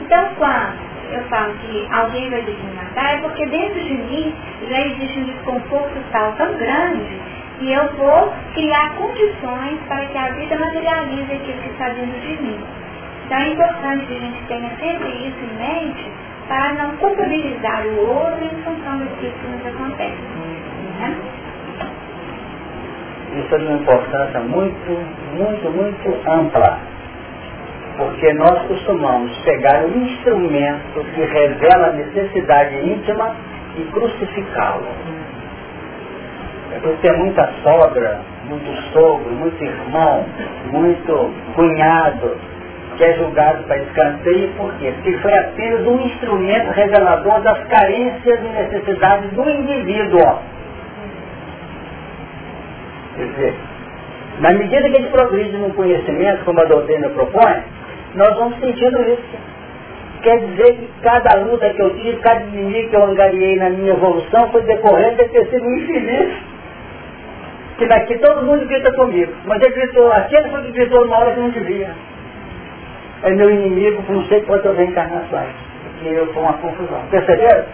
Então, quando eu falo que alguém vai me matar, é porque dentro de mim já existe um desconforto tal tão grande que eu vou criar condições para que a vida materialize aquilo que está dentro de mim. Então é importante que a gente tenha sempre isso em mente para não culpabilizar o outro em função do que nos acontece. Né? Isso é de uma importância muito, muito, muito ampla. Porque nós costumamos pegar o instrumento que revela a necessidade íntima e crucificá-lo. É porque tem muita sogra, muito sogro, muito irmão, muito cunhado, que é julgado para escanteio, por quê? Porque foi apenas um instrumento revelador das carências e necessidades do indivíduo. Quer dizer, na medida que a gente progride no conhecimento, como a doutrina propõe, nós vamos sentindo isso. Quer dizer que cada luta que eu tive, cada inimigo que eu angariei na minha evolução foi decorrente de ter sido infeliz. Que daqui todo mundo grita comigo. Mas ele gritou, aquele foi que gritou numa hora que não devia é meu inimigo por não sei quantas reencarnações. E eu sou uma confusão. Perceberam?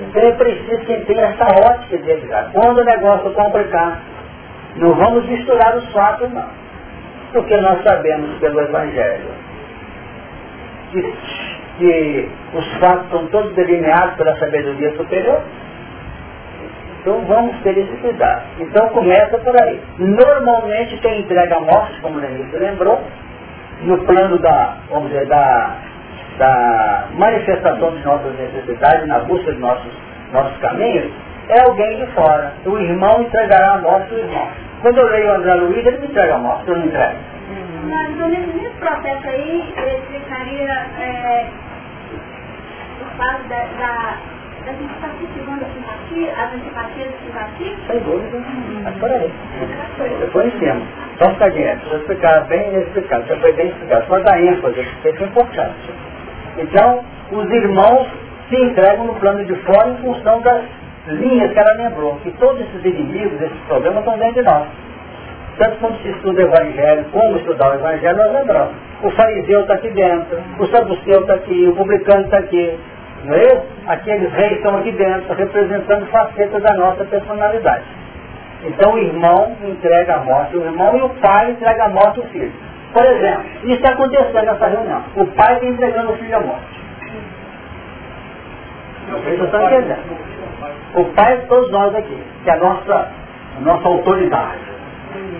Então é preciso que tenha essa ótica de evitar. Quando o negócio complicar, não vamos misturar os fatos não. Porque nós sabemos pelo Evangelho que, que os fatos são todos delineados pela sabedoria superior. Então vamos ter esse cuidado. Então começa por aí. Normalmente quem entrega a morte, como o Lenilson lembrou, no plano da, vamos dizer, da, da manifestação de nossas necessidades, na busca de nossos, nossos caminhos, é alguém de fora. O irmão entregará a morte do irmão. Quando eu leio o André Luiz, ele me entrega a morte, eu não entrego. Mas nesse processo aí, ele explicaria é, o fato da, da, da simpatia, segundo a simpatia, as antipatias e simpatias? Sem dúvida. Mas por aí. Depois em cima. Só um bocadinho, precisa explicar bem explicado, já foi bem explicado, só dar ênfase, isso é importante. Então, os irmãos se entregam no plano de fora em função das linhas que ela lembrou, que todos esses inimigos, esses problemas estão dentro de nós. Tanto quando se estuda o Evangelho, como estudar o Evangelho, nós lembramos. O fariseu está aqui dentro, o saduceu está aqui, o publicano está aqui. Não é? Aqueles reis estão aqui dentro, representando facetas da nossa personalidade. Então o irmão entrega a morte ao irmão e o pai entrega a morte ao filho. Por exemplo, isso está acontecendo nessa reunião. O pai está entregando o filho à morte. Entendendo. O pai de todos nós aqui, que é a nossa, a nossa autoridade.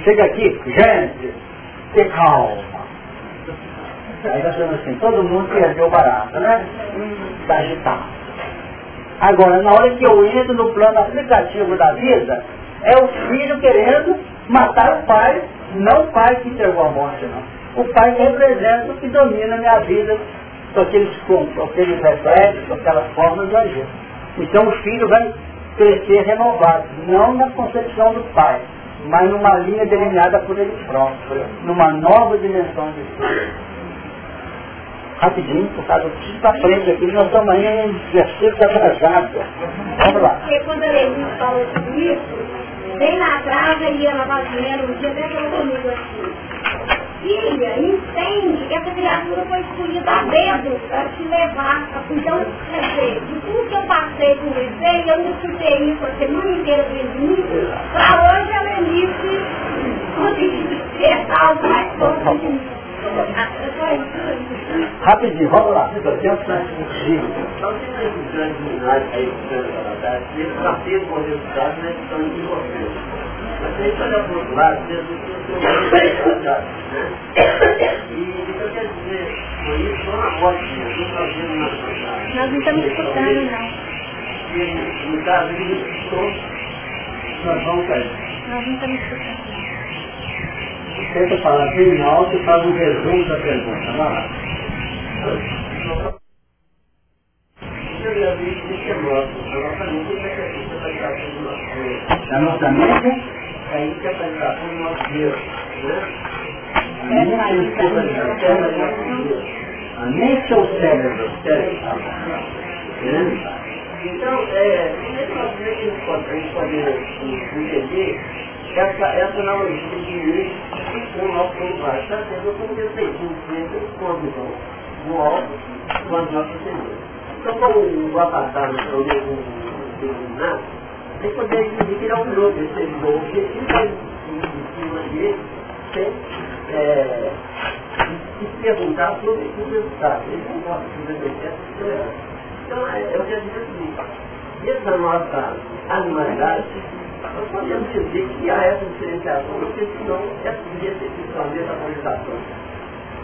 Chega aqui, gente, se calma. Aí nós falamos assim, todo mundo perdeu o barato, né? Está agitado. Agora, na hora que eu entro no plano aplicativo da vida, é o filho querendo matar o pai, não o pai que entregou a morte, não. O pai que representa o que domina a minha vida com aqueles, com aqueles reflexos, com aquelas formas de agir. Então o filho vai crescer renovado, não na concepção do pai, mas numa linha delineada por ele próprio, numa nova dimensão de si. rapidinho, por causa do para frente aqui, nós estamos ainda em versículo atrasado. Vamos lá. Porque quando a falou tudo isso, bem lá atrás ele ia lavar dinheiro, um dia até falou comigo assim. Filha, entende que essa criatura foi escolhida a dedo para te levar. Então, quer dizer, de tudo que eu passei com você, eu não escutei isso a semana inteira de mim, para hoje a Lenice conseguir despertar o mais forte de mim. Rapidinho, vamos lá. Na né. Mas se a gente olhar para o outro lado, não né? E quer dizer, por isso, só na morte, não estão fazendo uma... Nós não estamos escutando, não. No caso, ele escutou, nós vamos cair. Nós não estamos escutando. Tenta falar bem alto e faz um resumo da pergunta. Vai lá. A nossa mente é a interpretação do nosso Deus. Né? A mente ou o cérebro? Então, é, como é que nós como é que a gente pode, a gente pode entender essa, essa lei com o nosso lugar? Está sendo como eu sei, sempre esconde no alto as nossas sementes. Então, como o não é um determinado, a gente poderia dizer que ele é um piloto, esse servidor objetivo vai em cima dele, sem é, se perguntar sobre o resultado. Ele não gosta de fazer Então, é, eu quero dizer o seguinte, da nossa animalidade, nós podemos dizer que há essa diferenciação, porque senão essa decepção, desatualização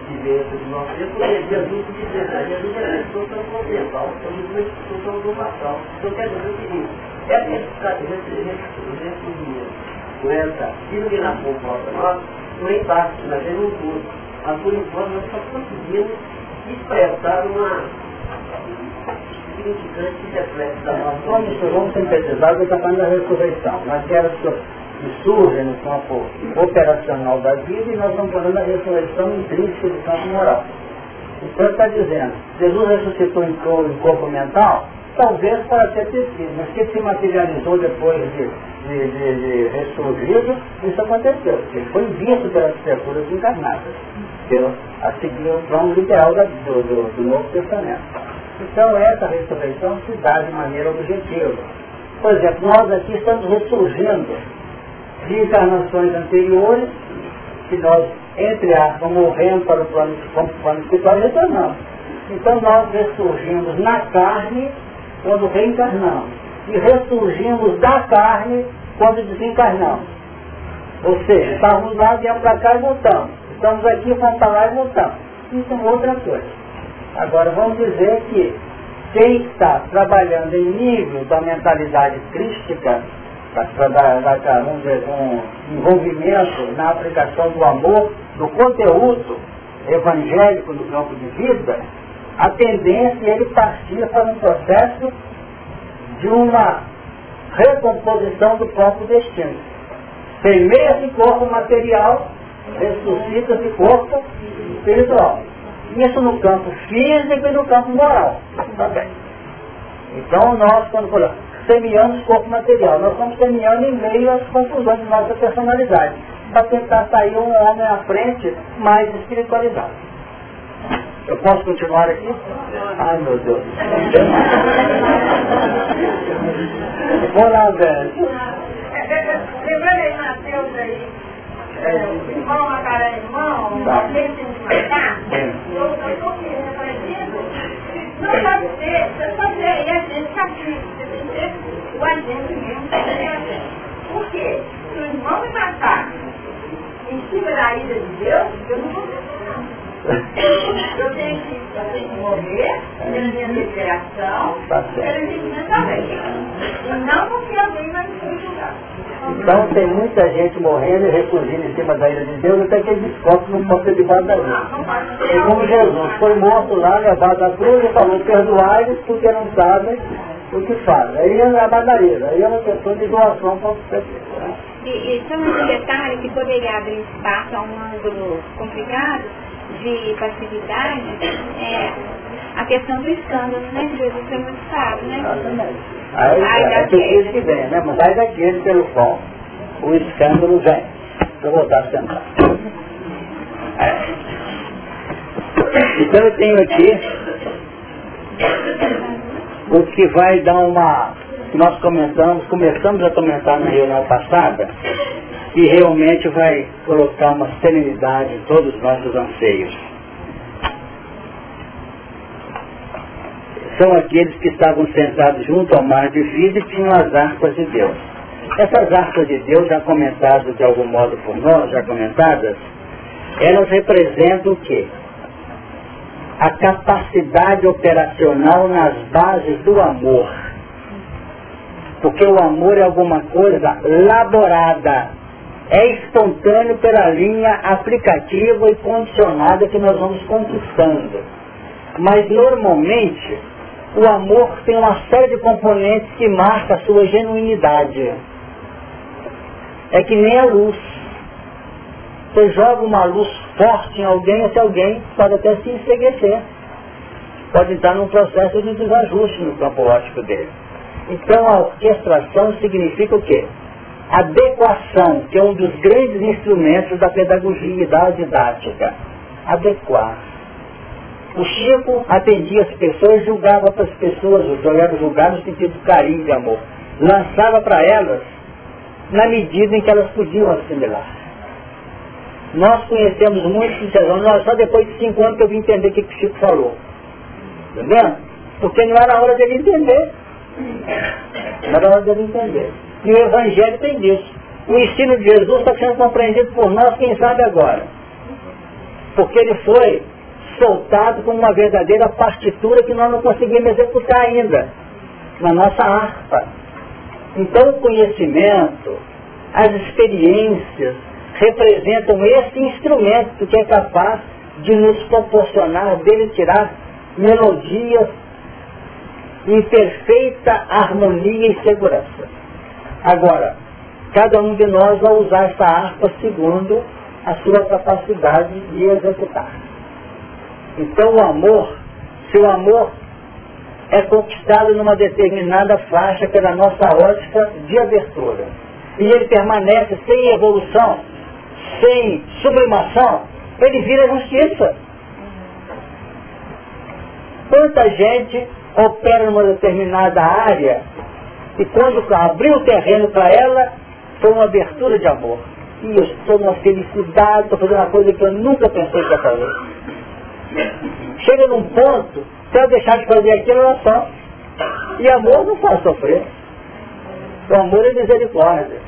de vivência de nós mesmos, porque Jesus dizer, né? Jesus é a distorção continental, somos uma distorção global. Então quer dizer o seguinte, essa estratégia com essa iluminação própria nossa, não é impacto, mas é um todo. Mas por enquanto nós só conseguimos expressar uma significante reflexo da nossa Vamos, vamos sintetizar o que está falando da ressurreição. Naquelas que surgem no campo operacional da vida e nós estamos falando da ressurreição intrínseca do campo moral. Então está dizendo, Jesus ressuscitou em corpo mental, talvez para ter sido, mas que se materializou depois de, de, de, de ressurgido, isso aconteceu. Ele foi visto pelas criaturas encarnadas, pelo, a seguir o plano literal da, do, do, do Novo Testamento. Então essa ressurreição se dá de maneira objetiva. Por exemplo, nós aqui estamos ressurgindo de encarnações anteriores, que nós, entre aspas, morremos para o plano, plano espiritual retornamos. Então nós ressurgimos na carne quando reencarnamos. E ressurgimos da carne quando desencarnamos. Ou seja, estávamos lá, viemos para cá e voltamos. Estamos aqui, vamos para lá e voltamos. Isso é outra coisa. Agora vamos dizer que quem está trabalhando em nível da mentalidade crística, para vamos dizer, um envolvimento na aplicação do amor, do conteúdo evangélico no campo de vida, a tendência é ele partir para um processo de uma recomposição do corpo destino. Semeia-se corpo material, ressuscita-se corpo espiritual. Isso no campo físico e no campo moral também. Então nós, quando falamos, semeamos corpo material, nós estamos semeando em meio às confusões de nossa personalidade, para tentar sair um homem à frente mais espiritualizado. Eu posso continuar aqui? Ai meu Deus. Vou lá, velho. Lembrando aí, Mateus aí, irmão matar irmão, Tá. Tem matar, eu eu estou querendo, exemplo, não pode ser, você pode ser aí agente cativo, você tem que ser o agente mesmo, é agente. Por quê? Se o irmão me matar em cima da ira de Deus, eu não vou não. Eu tenho que, eu tenho que morrer pela minha liberação, Tá pela minha também. E não porque alguém vai me julgar. Então tem muita gente morrendo e ressurgindo em cima da ilha de Deus, até que ele descobre pode ser debaixo da ilha. E como Jesus foi morto lá, levado à cruz e falou, perdoai-lhes porque não sabem o que fazem. Aí é a bagareira, aí é uma questão de doação para o pessoas. Né? E, e só um detalhe que poderia abrir espaço a um ângulo complicado, de passividade é a questão do escândalo, né? Jesus foi muito sábio, né? Exatamente. Aí, Ai é que vem, né? Mas aí daquele pelo qual o escândalo vem. Eu voltar a sentar. Então eu tenho aqui o que vai dar uma. Nós começamos, começamos a comentar na reunião passada, e realmente vai colocar uma serenidade em todos os nossos anseios. São aqueles que estavam sentados junto ao mar de vida e tinham as harpas de Deus. Essas harpas de Deus, já comentadas de algum modo por nós, já comentadas, elas representam o quê? A capacidade operacional nas bases do amor. Porque o amor é alguma coisa laborada, é espontâneo pela linha aplicativa e condicionada que nós vamos conquistando. Mas normalmente o amor tem uma série de componentes que marca a sua genuinidade. É que nem a luz. Você joga uma luz forte em alguém, esse alguém pode até se enseguecer. Pode entrar num processo de desajuste no campo óptico dele. Então a orquestração significa o quê? Adequação, que é um dos grandes instrumentos da pedagogia e da didática. Adequar. O Chico atendia as pessoas, julgava para as pessoas, olhava julgar no sentido de carinho de amor. Lançava para elas na medida em que elas podiam assimilar. Nós conhecemos muitos sincerão, nós só depois de cinco anos que eu vim entender o que, o Chico falou. Entendeu? Porque não era hora dele entender. Não era hora dele entender. E o Evangelho tem disso. O ensino de Jesus está sendo compreendido por nós, quem sabe agora. Porque ele foi soltado como uma verdadeira partitura que nós não conseguimos executar ainda, na nossa harpa. Então o conhecimento, as experiências, representam esse instrumento que é capaz de nos proporcionar, dele tirar melodias em perfeita harmonia e segurança. Agora, cada um de nós vai usar essa harpa segundo a sua capacidade de executar. Então o amor, se o amor é conquistado numa determinada faixa pela nossa ótica de abertura, e ele permanece sem evolução, sem sublimação, ele vira justiça. Quanta gente opera numa determinada área e quando abriu o terreno para ela, foi uma abertura de amor. E eu estou numa felicidade, estou fazendo uma coisa que eu nunca pensei que ia fazer. Chega num ponto, se eu deixar de fazer aquilo, ela só. E amor não faz sofrer. O amor é misericórdia.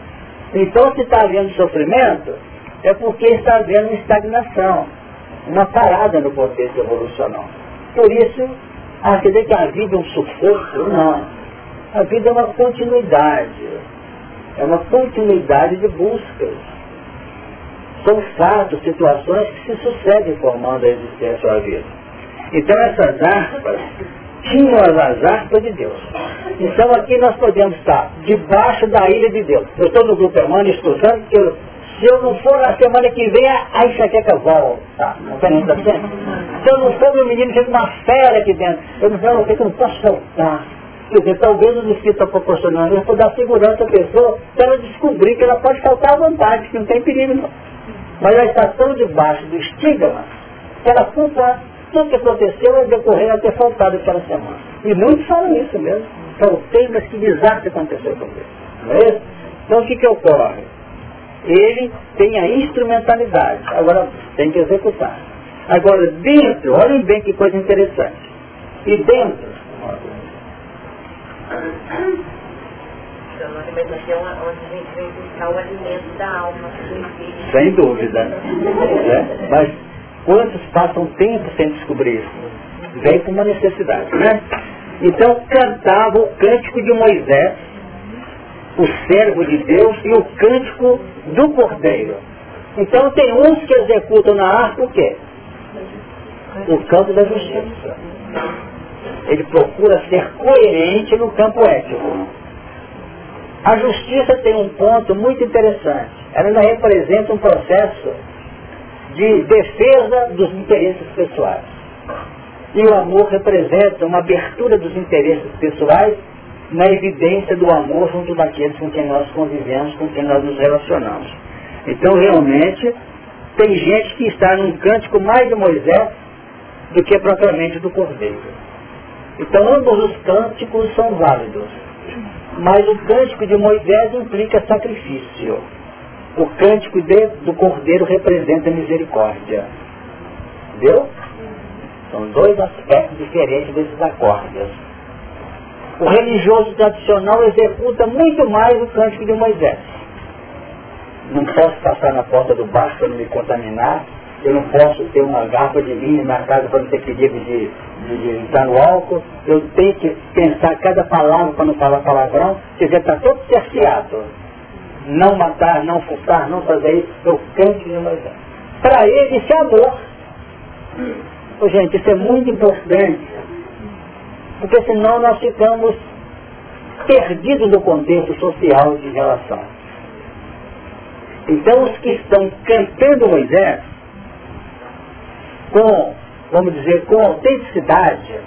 Então, se está havendo sofrimento, é porque está havendo estagnação, uma parada no contexto evolucional. Por isso, ah, que a vida é um sufoco? Não. A vida é uma continuidade. É uma continuidade de buscas. São fatos, situações que se sucedem formando a existência da vida. Então essas harpas tinham as harpas de Deus. Então aqui nós podemos estar debaixo da ilha de Deus. Eu estou no grupo Hermano estudando que eu, se eu não for na semana que vem, a enxaqueca volta. Não está Se eu não for, meu menino fica uma fera aqui dentro. Eu não, eu não posso soltar. Quer dizer, talvez o Espírito está proporcionando para dar segurança à pessoa, para ela descobrir que ela pode faltar à vontade, que não tem perigo não. Mas ela está tão debaixo do estigma que ela culpa tudo que aconteceu é decorrer a ter faltado aquela semana. E muitos falam isso mesmo. Faltei, mas que desastre aconteceu com ele. Não é isso? Então o que, que ocorre? Ele tem a instrumentalidade, agora tem que executar. Agora, dentro, olhem bem que coisa interessante. E dentro, então, a alimentação é onde a gente vem buscar o alimento da alma. Sem dúvida. É? Mas quantos passam tempo sem descobrir isso? Vem por uma necessidade, né? Então cantava o cântico de Moisés, o servo de Deus, e o cântico do Cordeiro. Então tem uns que executam na arte o quê? O campo da justiça ele procura ser coerente no campo ético. A justiça tem um ponto muito interessante. Ela ainda representa um processo de defesa dos interesses pessoais. E o amor representa uma abertura dos interesses pessoais na evidência do amor junto daqueles com quem nós convivemos, com quem nós nos relacionamos. Então, realmente, tem gente que está num cântico mais de Moisés do que propriamente do Cordeiro. Então, ambos os cânticos são válidos. Mas o cântico de Moisés implica sacrifício. O cântico de, do Cordeiro representa misericórdia. Entendeu? São dois aspectos diferentes desses acordes. O religioso tradicional executa muito mais o cântico de Moisés. Não posso passar na porta do baixo para não me contaminar. Eu não posso ter uma garrafa de vinho na casa para não ter perigo de, de, de entrar no álcool. Eu tenho que pensar cada palavra para não falar palavrão. Quer dizer, está todo cerceado. Não matar, não furtar, não fazer isso. Eu cântico de Moisés. Para ele isso é amor. Oh, gente, isso é muito importante. Porque senão nós ficamos perdidos no contexto social de relação. Então os que estão cantando Moisés, com, vamos dizer, com autenticidade,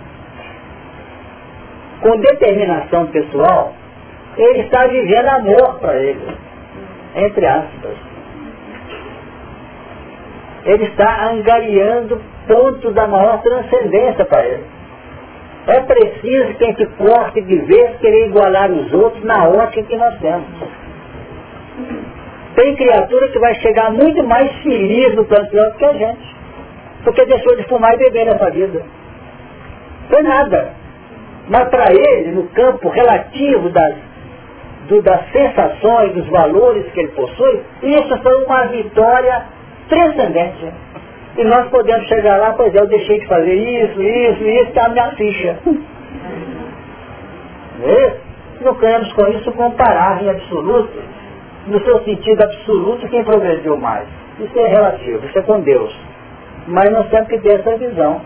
com determinação pessoal, ele está vivendo amor para ele, entre aspas. Ele está angariando pontos da maior transcendência para ele. É preciso que a gente corte de vez querer igualar os outros na ótica que nós temos. Tem criatura que vai chegar muito mais feliz no plano que a gente. Porque deixou de fumar e beber nessa vida. Foi nada. Mas para ele, no campo relativo das, do, das sensações, dos valores que ele possui, isso foi uma vitória transcendente. E nós podemos chegar lá, pois é, eu deixei de fazer isso, isso, isso, está a minha ficha. É? Não queremos com isso comparar em absoluto, no seu sentido absoluto, quem progrediu mais. Isso é relativo, isso é com Deus. Mas nós temos que ter essa visão.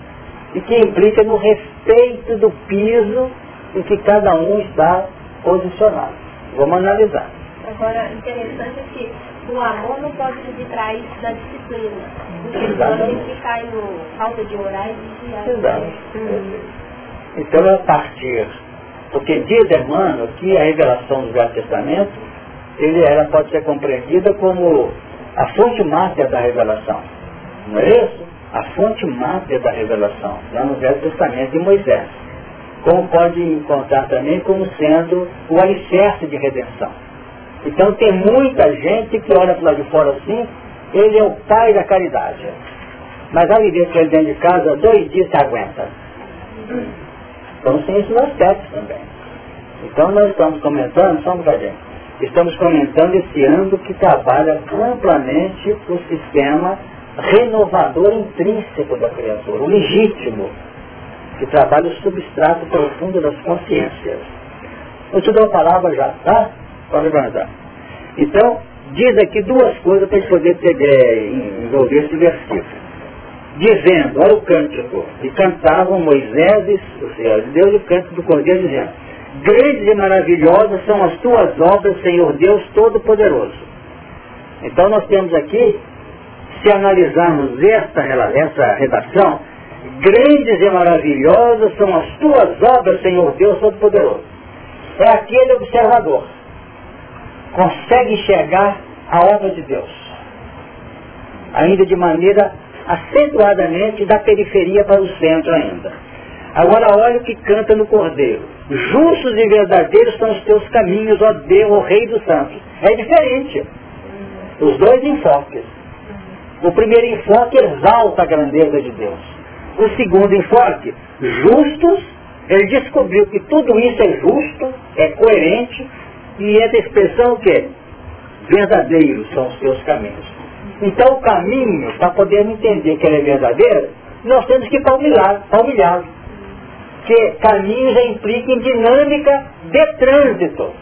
E que implica no respeito do piso em que cada um está posicionado. Vamos analisar. Agora, interessante é que o amor não pode se distrair da disciplina. Porque gente cai no falta de orar e de Exato. Então, a partir, porque diz Emmanuel que a revelação do Velho Testamento, ele, ela pode ser compreendida como a fonte máter da revelação. Não é isso? A fonte máter da revelação, lá no Velho Testamento de Moisés. Como pode encontrar também como sendo o alicerce de redenção. Então tem muita gente que olha para lá de fora assim, ele é o pai da caridade. Mas ao viver com ele dentro de casa, dois dias se aguenta. Então tem esses aspectos também. Então nós estamos comentando, só um bocadinho, estamos comentando esse ano que trabalha amplamente o sistema renovador intrínseco da criatura, o legítimo, que trabalha o substrato profundo das consciências. Eu te dou a palavra já, tá? Pode levantar. Então, diz aqui duas coisas para a gente poder envolver esse versículo. Dizendo, olha o cântico, e cantavam Moisés, o Senhor de Deus, e o cântico do Cordeiro, dizendo, grandes e maravilhosas são as tuas obras, Senhor Deus Todo-Poderoso. Então nós temos aqui, se analisarmos esta, redação, grandes e maravilhosas são as tuas obras, Senhor Deus Todo-Poderoso. É aquele observador consegue enxergar a obra de Deus. Ainda de maneira acentuadamente da periferia para o centro ainda. Agora olha o que canta no Cordeiro. Justos e verdadeiros são os teus caminhos, ó Deus, ó Rei dos Santos. É diferente. Os dois enfoques. O primeiro enfoque exalta a grandeza de Deus. O segundo enfoque, justos, ele descobriu que tudo isso é justo, é coerente, e é da expressão o quê? Verdadeiros são os seus caminhos. Então o caminho, para podermos entender que ele é verdadeiro, nós temos que palmilhá-lo. Que caminho já implica em dinâmica de trânsito.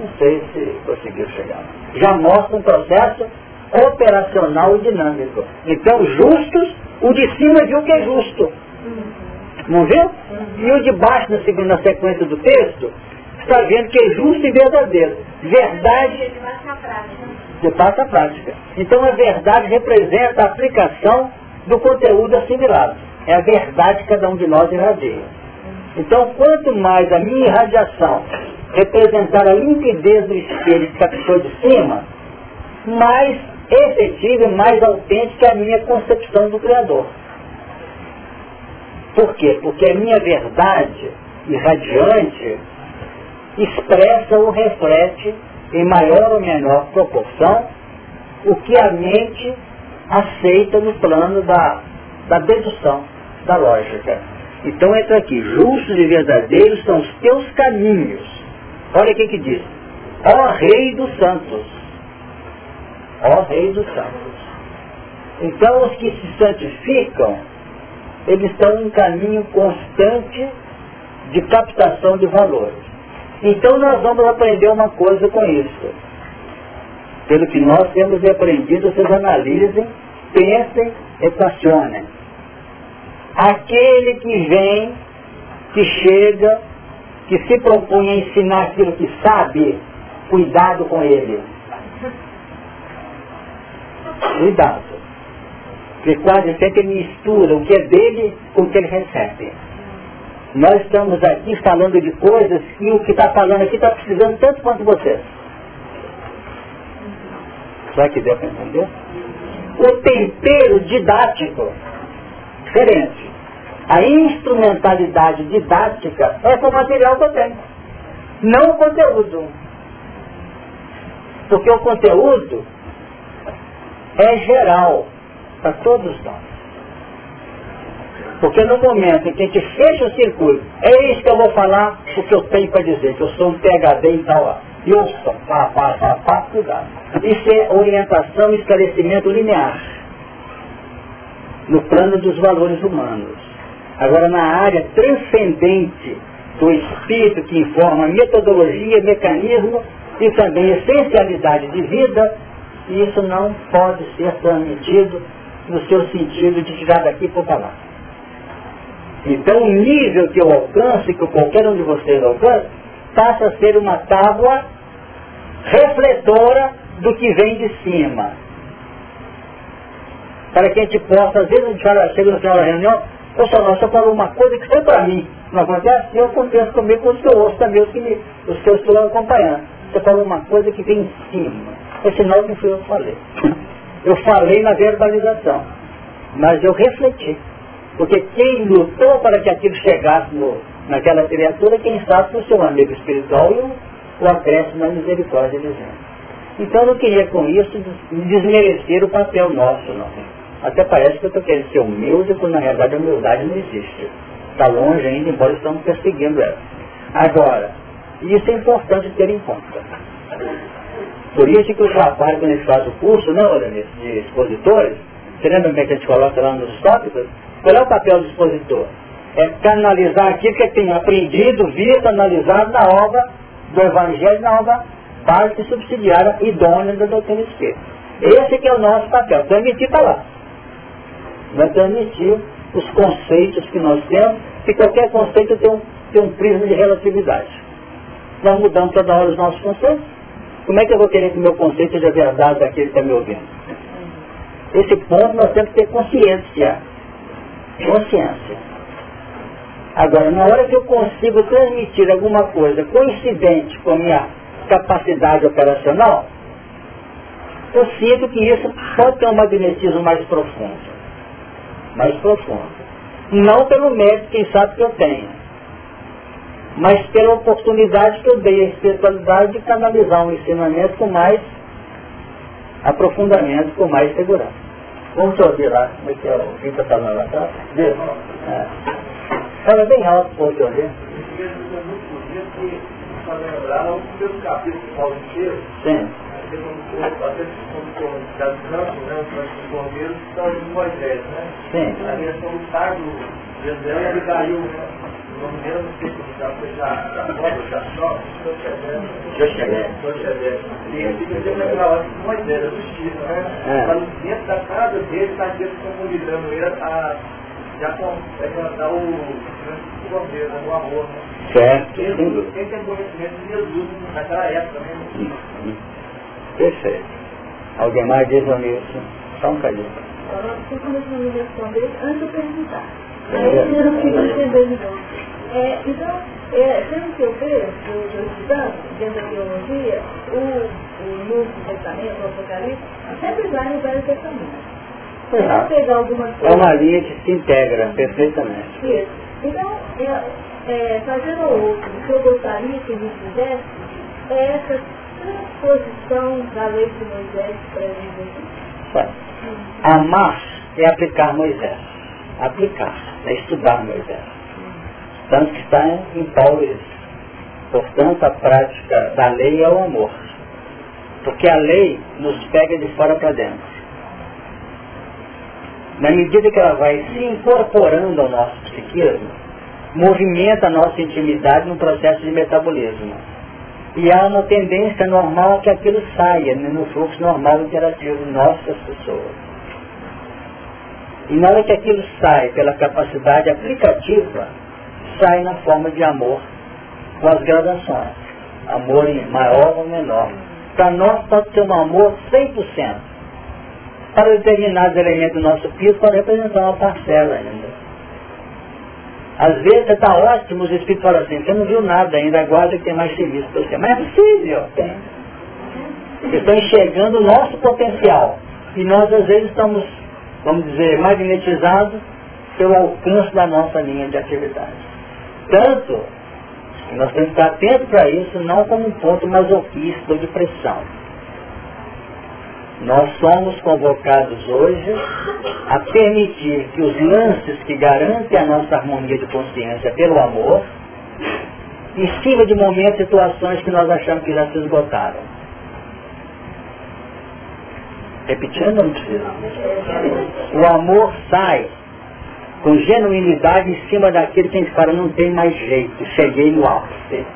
Não sei se conseguiu chegar. Já mostra um processo operacional e dinâmico. Então, justos, o de cima viu que é justo. Não viu? E o de baixo, na, segunda, sequência do texto, está vendo que é justo e verdadeiro. Verdade. Você passa a prática. Então a verdade representa a aplicação do conteúdo assimilado. É a verdade que cada um de nós irradia. Então, quanto mais a minha irradiação representar a limpidez do espelho que captou de cima, mais efetiva e mais autêntica é a minha concepção do Criador. Por quê? Porque a minha verdade irradiante expressa ou reflete em maior ou menor proporção o que a mente aceita no plano da, da dedução, da lógica. Então entra aqui, justos e verdadeiros são os teus caminhos. Olha o que que diz. Ó Rei dos Santos. Ó Rei dos Santos. Então os que se santificam, eles estão em caminho constante de captação de valores. Então nós vamos aprender uma coisa com isso. Pelo que nós temos aprendido, vocês analisem, pensem, equacionem. Aquele que vem, que chega, que se propõe a ensinar aquilo que sabe, cuidado com ele. Cuidado. Porque quase sempre ele mistura o que é dele com o que ele recebe. Nós estamos aqui falando de coisas que o que está falando aqui está precisando tanto quanto você. Será que deu para entender? O tempero didático, diferente. A instrumentalidade didática é com o material que eu tenho. Não o conteúdo. Porque o conteúdo é geral para todos nós. Porque no momento em que a gente fecha o circuito, é isso que eu vou falar, o que eu tenho para dizer, que eu sou um PHD em tal E eu sou, pá, pá, pá, pá, cuidado. Isso é orientação e esclarecimento linear. No plano dos valores humanos. Agora, na área transcendente do espírito que informa metodologia, mecanismo e também essencialidade de vida, isso não pode ser transmitido no seu sentido de tirar daqui para falar. Então o nível que eu alcance, que qualquer um de vocês alcance, passa a ser uma tábua refletora do que vem de cima. Para que a gente possa, às vezes a gente fala, chega no final da reunião, não, você falou uma coisa que foi para mim. Não acontece? Eu acontece comigo com os que eu ouço também, os que, me, os que eu estou acompanhando. Você falou uma coisa que vem em cima. É sinal que fui eu que falei. Eu falei na verbalização, mas eu refleti. Porque quem lutou para que aquilo chegasse no, naquela criatura, quem sabe foi o seu amigo espiritual e o, o acréscimo na misericórdia de Deus. Então eu não queria com isso desmerecer o papel nosso, não. Até parece que eu estou querendo ser humilde, quando na realidade a humildade não existe. Está longe ainda, embora estamos perseguindo ela. Agora, isso é importante ter em conta. Por isso que o rapaz, quando ele faz o curso, não, olha, de expositores, você lembra como é que a gente coloca lá nos tópicos? Qual é o papel do expositor? É canalizar aquilo que tem aprendido, visto, analisado na obra do Evangelho, na obra básica e subsidiária idônea da doutrina espírita. Esse que é o nosso papel, transmitir para lá. Vai transmitir os conceitos que nós temos, que qualquer conceito tem um, tem um prisma de relatividade. Nós mudamos toda hora os nossos conceitos. Como é que eu vou querer que o meu conceito seja verdade daquele que está me ouvindo? Esse ponto nós temos que ter consciência consciência. Agora, na hora que eu consigo transmitir alguma coisa coincidente com a minha capacidade operacional, eu sinto que isso pode ter um magnetismo mais profundo. Mais profundo. Não pelo mérito, quem sabe que eu tenho, mas pela oportunidade que eu dei à espiritualidade de canalizar um ensinamento com mais aprofundamento, com mais segurança. Vamos ouvir lá como é que é o Rita está lá atrás? É. Fala bem alto para o ouvir. lembrar o primeiro capítulo de Paulo inteiro. Sim. Né? Né? Sim. A direção do Sardo, Jezreel Abigail? O nome dele, não sei se já foi já, já pode, já só, Jochebé. Jochebé. E ele fica dizendo aquela hora que Moisés, a justiça, né? Mas dentro da casa dele, está dentro como lidando ele a já dar o, o o amor? Certo. Quem tem conhecimento de Jesus naquela época, né? Perfeito. Alguém mais diz? Só um cadinho. Você começou a me responder antes de perguntar. Aí eu não queria entender melhor. É, então, é, pelo que eu vejo, eu estudando, dentro da teologia, o, o Novo Testamento, o Apocalipse, sempre vai no Velho Testamento. Exato. pegar algumas É coisas. uma linha que se integra perfeitamente. Isso. Então, é, é, fazendo o o que eu gostaria que me fizesse é essa transposição da lei de Moisés para. Sabe? Amar é aplicar Moisés. Aplicar, é estudar Moisés. Tanto que está em Paulo isso. Portanto, a prática da lei é o amor. Porque a lei nos pega de fora para dentro. Na medida que ela vai se incorporando ao nosso psiquismo, movimenta a nossa intimidade num processo de metabolismo. E há uma tendência normal que aquilo saia né, no fluxo normal interativo nossas pessoas. E na hora que aquilo sai pela capacidade aplicativa, sai na forma de amor com as gradações. Amor em maior ou menor. Para nós pode ser um amor 100%. Para determinados elementos do nosso piso pode representar uma parcela ainda. Às vezes está ótimo, os espíritos falam assim, você não viu nada ainda, aguarda que tem mais serviço para você. Mas é possível, tem. Vocês estão enxergando o nosso potencial. E nós às vezes estamos, vamos dizer, magnetizados pelo alcance da nossa linha de atividade. Tanto que nós temos que estar atentos para isso, não como um ponto masoquista ou de pressão. Nós somos convocados hoje a permitir que os lances que garantem a nossa harmonia de consciência pelo amor, em cima de momentos e situações que nós achamos que já se esgotaram. Repetindo, não precisa. O amor sai com genuinidade em cima daquele que a gente fala, não tem mais jeito, cheguei no ápice.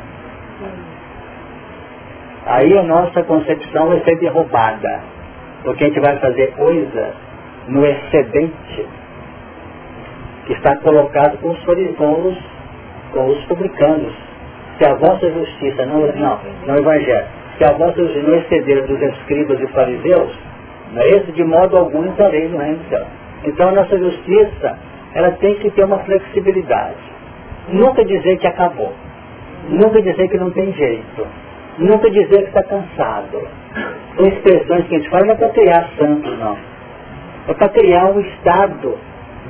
Aí a nossa concepção vai ser derrubada, porque a gente vai fazer coisa no excedente que está colocado com os, com os, com os publicanos. Se a vossa justiça não, não, não evangelho, se a vossa justiça não exceder dos escribas e fariseus, não é isso? De modo algum entrareis no reino do céu. Então a nossa justiça, ela tem que ter uma flexibilidade. Nunca dizer que acabou. Nunca dizer que não tem jeito. Nunca dizer que está cansado. São expressões que a gente fala não é para criar santos, não. É para criar um estado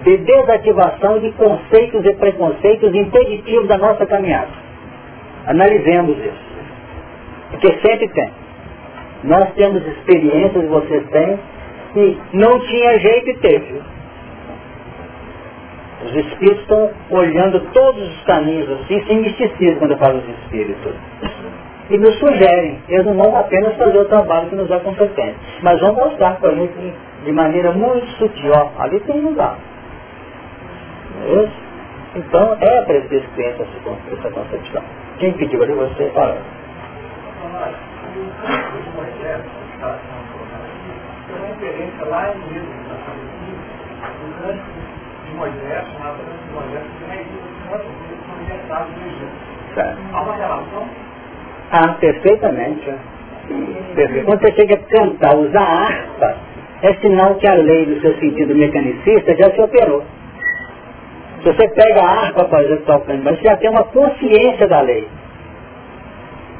de desativação de conceitos e preconceitos impeditivos da nossa caminhada. Analisemos isso. Porque sempre tem. Nós temos experiências, vocês têm, que não tinha jeito e teve. Os espíritos estão olhando todos os caminhos assim, sem misticismo quando eu falo dos espíritos. E nos sugerem, eles não vão apenas fazer o trabalho que nos é competente, mas vão mostrar para a gente de maneira muito sutil, ó, ali tem lugar. Então é essa con- essa concepção. Quem pediu ali você fala. Tem uma referência lá em Êxodo, o canto de Moisés, chamado canto de Moisés, que a canto que foi inventado no Egito. Há uma relação? Ah, perfeitamente. Perfeito. Quando você chega a cantar, usar harpa, é sinal que a lei do seu sentido mecanicista já se operou. Se você pega a harpa para executar o canto, mas você já tem uma consciência da lei.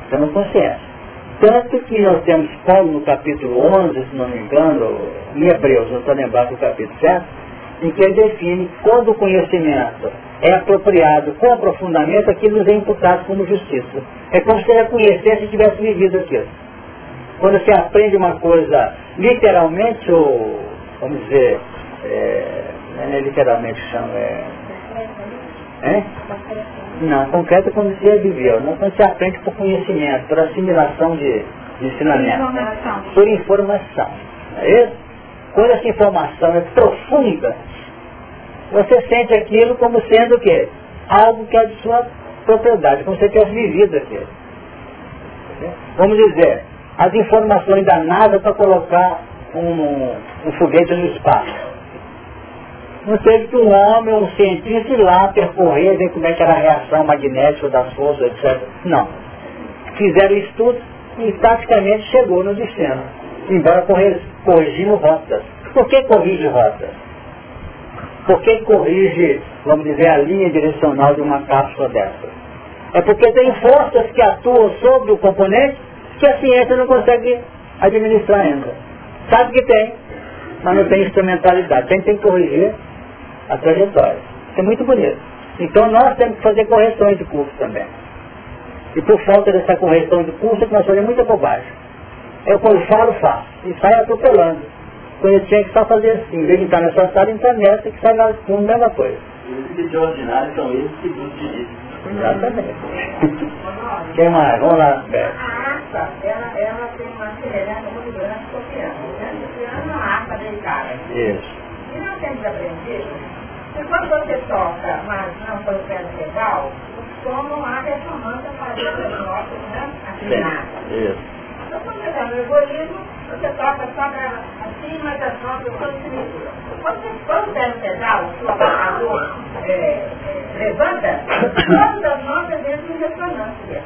Você não consciência. Tanto que nós temos Paulo no capítulo 11, se não me engano, em Hebreus, não estou lembrado do capítulo certo, em que ele define quando o conhecimento é apropriado com aprofundamento, aquilo nos é imputado como justiça. É como se ele conhecesse e tivesse vivido aquilo. Quando você aprende uma coisa literalmente, ou, vamos dizer, é, não é literalmente chama, é, é? Não, concreto é quando você viveu, não quando você aprende por conhecimento, por assimilação de, de ensinamento, Informação. por informação. É? Quando essa informação é profunda, você sente aquilo como sendo o quê? Algo que é de sua propriedade, como se você tivesse vivido aquilo. Vamos dizer, as informações da NASA para colocar um, um foguete no espaço. Não teve que um homem, um cientista ir lá percorrer, ver como é que era a reação magnética das forças, etc. Não. Fizeram o estudo e praticamente chegou no destino. embora corrigimos rotas. Por que corrige rotas? Por que corrige, vamos dizer, a linha direcional de uma cápsula dessa? É porque tem forças que atuam sobre o componente que a ciência não consegue administrar ainda. Sabe que tem, mas não tem instrumentalidade. Tem que corrigir a trajetória. Isso é muito bonito. Então nós temos que fazer correções de curso também. E por falta dessa correção de curso é que nós fazemos muita bobagem. Eu quando falo, faço. E sai atropelando. Quando eu tinha que só fazer assim, em vez de estar nessa sala, entrar nessa que sai na fundo, mesma coisa. Os de ordinário são eles que nos dirigem. Exatamente. Quem mais? Vamos lá, Beto. A harpa, ela, ela tem uma semelhança muito grande com o piano. O piano é uma harpa delicada. Isso. E nós temos que quando você toca, mas o pé no pedal, o som não há ressonância fazendo as notas, né? Afinadas. Então, quando você está no egoísmo, você toca só pra, assim, mas as notas misturam. Quando você pé no pedal, o seu apagador é, é, levanta, todas as notas entram em ressonância.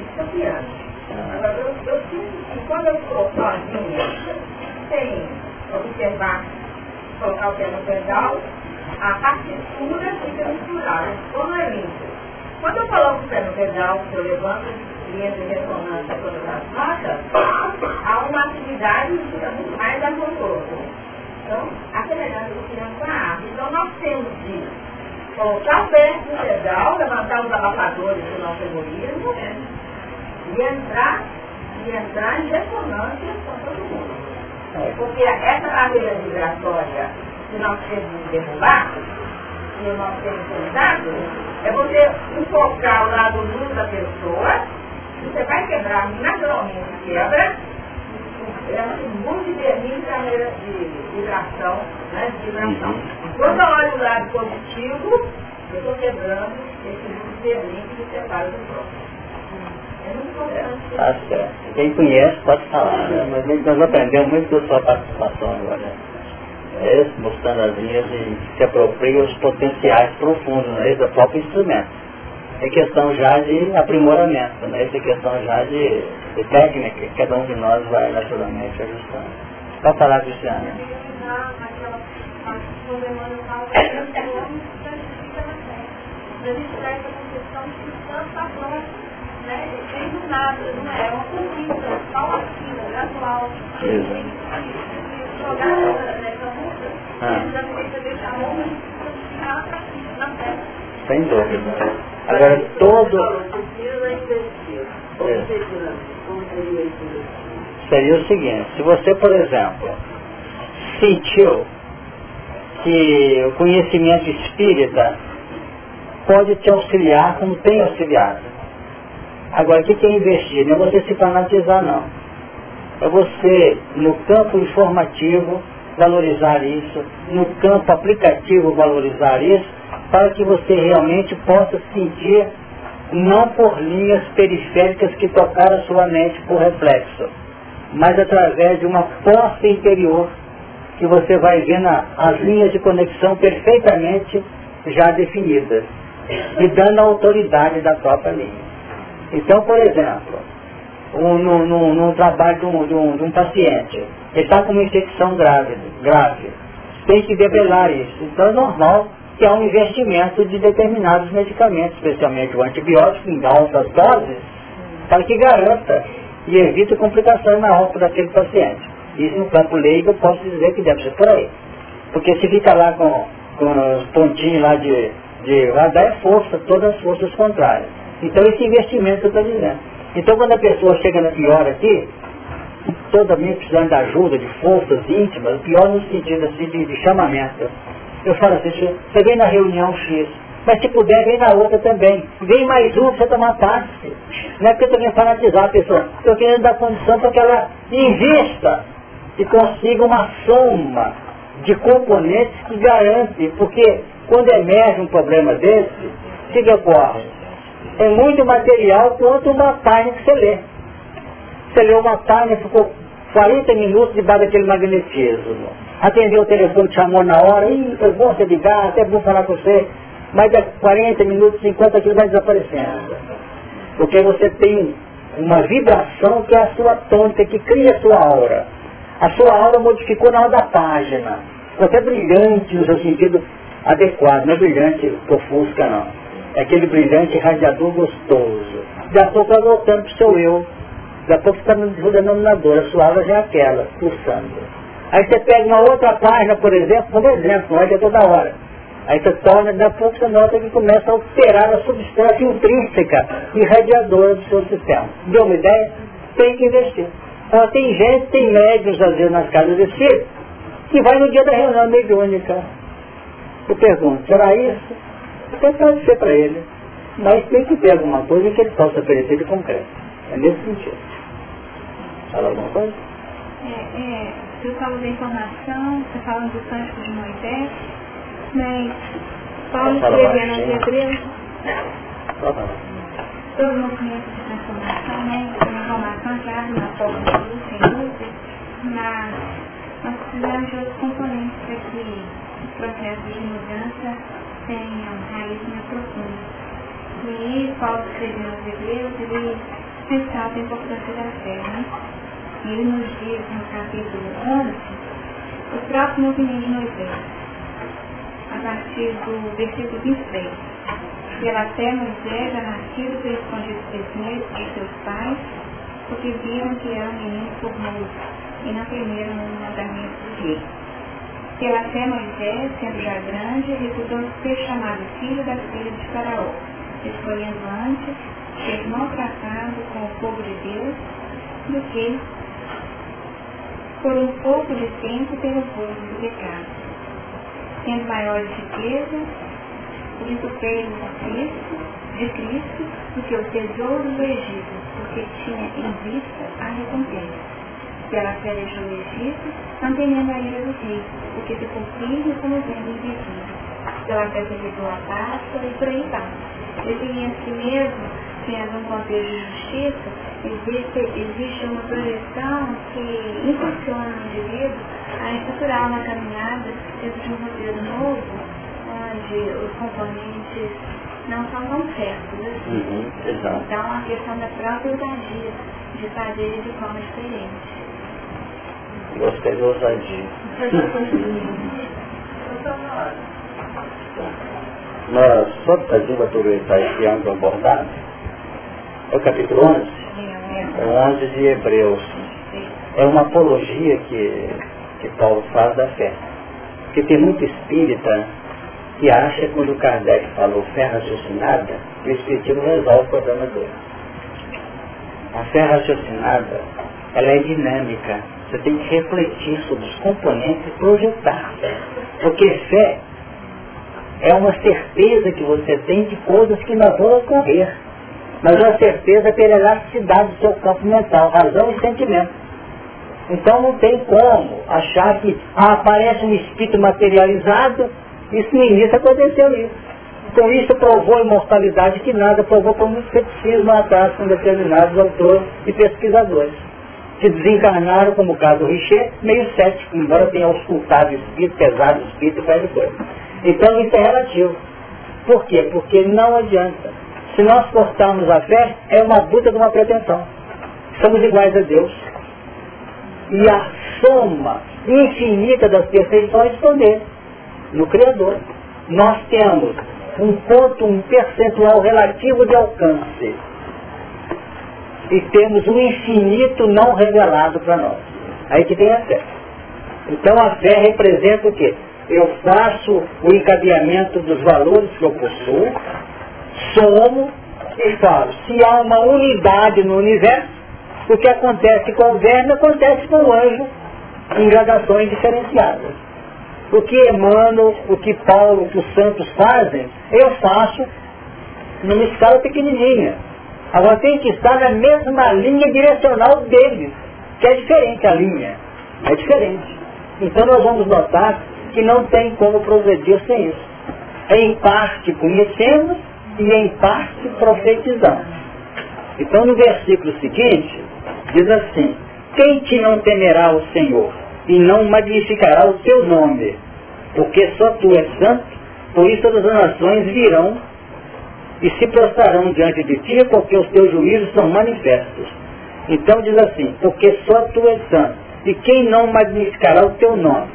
Isso é piano. Agora, eu, eu sinto que quando eu estou sozinha, sem observar, colocar o pé no pedal, a partitura fica misturada, como é limpo. Quando eu coloco o pé no pedal, eu levanto e entro em ressonância todas as notas, há uma atividade que muito mais harmoniosa. Então, a semelhança do piano com a arte. Então, nós temos de colocar o pé no pedal, levantar os abafadores do nosso egoísmo e entrar, e entrar em ressonância com todo mundo. Porque essa barreira migratória que nós temos de derrubar, que nós temos tentado, é você enfocar o lado luz da pessoa, você vai quebrar naturalmente quebra, tem muito de verniz carreira de vibração, né, de vibração. Quando eu olho o lado positivo, eu estou quebrando esse muito verniz que separa do próximo. É muito importante. Tá certo. Quem conhece pode falar, né? Mas nós aprendemos muito com a sua participação agora. É isso, mostrando as linhas e se apropria os potenciais profundos né, do próprio instrumento. É questão já de aprimoramento, né? Isso é questão já de, de técnica que cada um de nós vai naturalmente ajustando. Pode falar, Cristiana. A gente traz essa de que o santo está próximo, né? Vem do nada, não é? É uma conquista paulatina, gradual. Nessa luta, Ah. precisa ter deixar a mão e santificar para cima, na fé. Sem dúvida. Agora, todo... É. Seria o seguinte, se você, por exemplo, sentiu que o conhecimento espírita pode te auxiliar como tem auxiliado. Agora, o que é investir? Não é você se fanatizar, não. É você, no campo informativo, valorizar isso, no campo aplicativo, valorizar isso, para que você realmente possa sentir, não por linhas periféricas que tocaram a sua mente por reflexo, mas através de uma força interior que você vai na, as linhas de conexão perfeitamente já definidas e dando a autoridade da própria linha. Então, por exemplo, um, num, num- num trabalho de um, de um- de um paciente, ele está com uma infecção grave, grave, tem que debelar isso. Então é normal que há um investimento de determinados medicamentos, especialmente o antibiótico em altas doses, para que garanta e evite complicações na roupa daquele paciente. Isso no campo leigo eu posso dizer que deve ser por aí. Porque se fica lá com, com os pontinhos lá de, de vai dar é força, todas as forças contrárias. Então esse investimento eu estou dizendo. Então quando a pessoa chega na pior aqui, toda vez precisando de ajuda, de forças íntimas, pior no sentido assim de, de chamamento. Eu falo assim, "Senhor, você vem na reunião X, mas se puder, vem na outra também. Vem mais uma para você tomar parte. Não é porque eu estou fanatizar a pessoa, estou querendo dar condição para que ela invista e consiga uma soma de componentes que garante, porque quando emerge um problema desse, o que ocorre? É muito material quanto uma página que você lê. Você leu uma página ficou 40 minutos debaixo daquele magnetismo. Atendeu o telefone, te chamou na hora, Ih, foi bom você ligar, até bom falar com você. Mas daqui 40 minutos, 50 aquilo vai desaparecendo. Porque você tem uma vibração que é a sua tônica, que cria a sua aura. A sua aura modificou na hora da página. Ficou até brilhante no seu sentido adequado, não é brilhante profusca não. É aquele brilhante radiador gostoso. Daqui a pouco ela voltando para o seu eu. Daqui a pouco está no denominador, a sua aura já é aquela, pulsando. Aí você pega uma outra página, por exemplo, como exemplo, não é toda hora. Aí você torna, daqui a pouco você nota que começa a alterar a substância intrínseca e radiadora do seu sistema. Deu uma ideia? Tem que investir. Então, tem gente, tem médios, às vezes, nas casas de espírito, que vai no dia da reunião mediúnica. Eu pergunto, será isso? Até pode ser para ele. Mas tem que ter alguma coisa que ele possa oferecer de concreto. É nesse sentido. Fala alguma coisa? É, é, você fala da informação, você fala do cântico de Moisés, mas Paulo escrevendo aos Hebreus, todo movimento de transformação, né? Uma informação que abre uma porta de luz, sem dúvida, mas nós precisamos de outros componentes para que o processo de mudança tenha raiz mais profunda. E Paulo escrevendo aos Hebreus, ele ressalta a importância da fé, né? E ele nos diz no capítulo 11, o próprio movimento de Moisés a partir do versículo 23. Pela fé Moisés era nascido pelo escondido meses de seus pais, porque viram que era um menino formoso e não temeram no mandamento do rei. Pela fé Moisés, sendo já grande, recusou ser chamado filho da filha de Faraó, escolhendo antes ser maltratado com o povo de Deus do que por um pouco de tempo pelo povo do pecado tendo maiores riquezas, o adultério de Cristo, de Cristo, do que o tesouro do Egito, porque tinha em vista a recompensa. Pela fé deixou o Egito, não temendo a ira do rei, porque ficou firme como vendo invisível. Pela fé evitou a Páscoa e por aí vai. Definindo que mesmo sendo um contexto de justiça, existe, existe uma projeção que impulsiona o indivíduo a estruturar uma caminhada dentro de um roteiro novo, onde os componentes não são tão certos assim. Uhum, então a questão da própria ousadia de fazer de forma diferente. Gostei de ousadia. Nós só fazemos aproveitar esse ângulo abordado. É o capítulo 11? É o 11 de Hebreus. É uma apologia que que Paulo faz da fé. Porque tem muito espírita que acha que quando Kardec falou fé raciocinada, o espiritismo resolve o problema dele. A fé raciocinada, ela é dinâmica. Você tem que refletir sobre os componentes e projetar. Porque fé é uma certeza que você tem de coisas que não vão ocorrer. Mas uma certeza pela elasticidade do seu campo mental, razão e sentimento. Então não tem como achar que ah, aparece um espírito materializado, isso no início aconteceu isso. Com isso provou a imortalidade que nada provou como um ceticismo atrás com determinados autores e pesquisadores, que desencarnaram, como o caso do Richer, meio cético, embora tenha auscultado espírito, pesado espírito e qualquer coisa. Então isso é relativo. Por quê? Porque não adianta. Se nós cortarmos a fé, é uma puta de uma pretensão. Somos iguais a Deus e a soma infinita das perfeições estão no Criador. Nós temos um ponto, um percentual relativo de alcance. E temos um infinito não revelado para nós. Aí que tem a fé. Então a fé representa o quê? Eu faço o encadeamento dos valores que eu possuo, somo e falo, se há uma unidade no universo, o que acontece com o verme acontece com o anjo em gradações diferenciadas. O que Emmanuel, o que Paulo, o que os santos fazem, eu faço numa escala pequenininha. Agora tem que estar na mesma linha direcional deles, que é diferente a linha. É diferente. Então nós vamos notar que não tem como progredir sem isso. Em parte conhecemos e em parte profetizamos. Então no versículo seguinte, Diz assim, quem te não temerá o Senhor e não magnificará o teu nome? Porque só tu és santo, por isso todas as nações virão e se prostrarão diante de ti, porque os teus juízos são manifestos. Então diz assim, porque só tu és santo, e quem não magnificará o teu nome?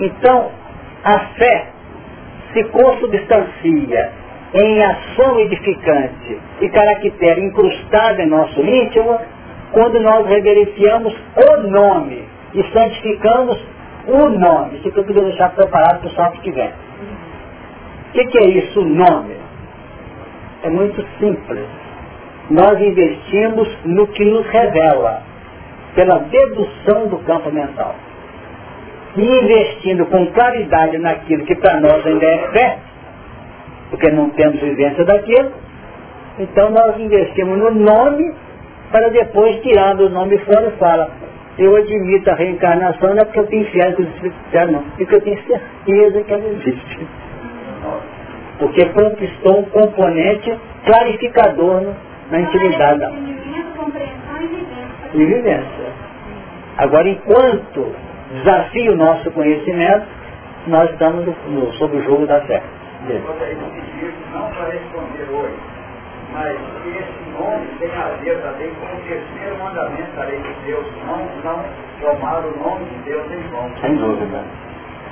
Então, a fé se consubstancia em ação edificante e caractere incrustada em nosso íntimo, quando nós reverenciamos o nome e santificamos o nome. Isso que eu queria deixar preparado para o sábado que vem. O que, que é isso, o nome? É muito simples. Nós investimos no que nos revela, pela dedução do campo mental. E investindo com claridade naquilo que para nós ainda é fé, porque não temos vivência daquilo, então nós investimos no nome para depois, tirando o nome fora, fala, eu admito a reencarnação não é porque eu tenho fé que os espíritos não, porque eu tenho certeza que ela existe. Porque conquistou um componente clarificador na intimidade da e vivência. Agora, enquanto desafia o nosso conhecimento, nós estamos no, no, sob o jogo da fé. Não para responder hoje, mas esse nome tem a ver também com o terceiro mandamento da lei de Deus, não, não tomar o nome de Deus em vão. Sem dúvida.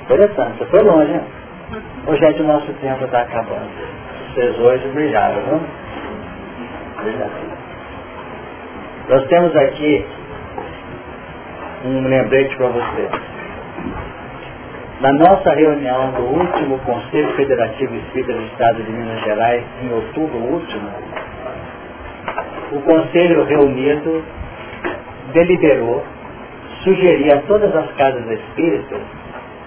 Interessante, você foi longe, né? Ô gente, o nosso tempo está acabando. Vocês hoje brilharam, não? Brilharam. Nós temos aqui um lembrete para você. Na nossa reunião do último Conselho Federativo Espírita do Estado de Minas Gerais, em outubro último, o Conselho reunido deliberou sugerir a todas as casas espíritas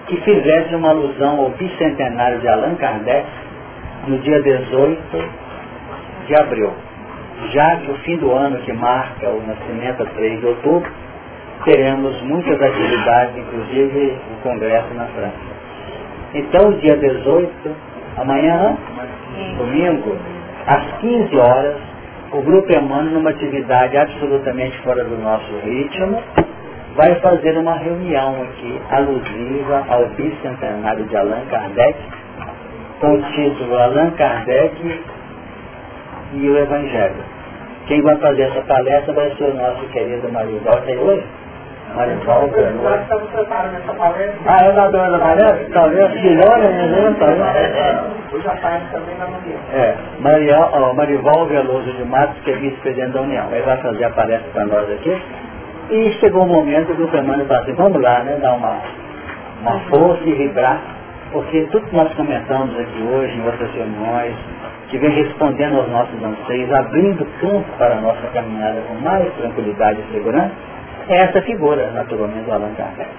que fizessem uma alusão ao bicentenário de Allan Kardec no dia 18 de abril, já que o fim do ano que marca o nascimento a 3 de outubro, teremos muitas atividades, inclusive o Congresso na França. Então, dia 18, amanhã, domingo, às 15 horas, o Grupo Emmanuel, numa atividade absolutamente fora do nosso ritmo, vai fazer uma reunião aqui alusiva ao bicentenário de Allan Kardec, com o título Allan Kardec e o Evangelho. Quem vai fazer essa palestra vai ser o nosso querido Marival, tem hoje? Marival, Ah, é da dona da palestra? Talvez melhor, né? Hoje aparece também na União. É, Marival, Marival Veloso de Matos, que é vice-presidente da União. Ele vai fazer a palestra para nós aqui. E chegou um momento que o Fernando falou assim, vamos lá, né? Dar uma, uma força e vibrar, porque tudo que nós comentamos aqui hoje, em outras reuniões, que vem respondendo aos nossos anseios, abrindo campo para a nossa caminhada com mais tranquilidade e segurança, é essa figura, naturalmente, do Allan Kardec.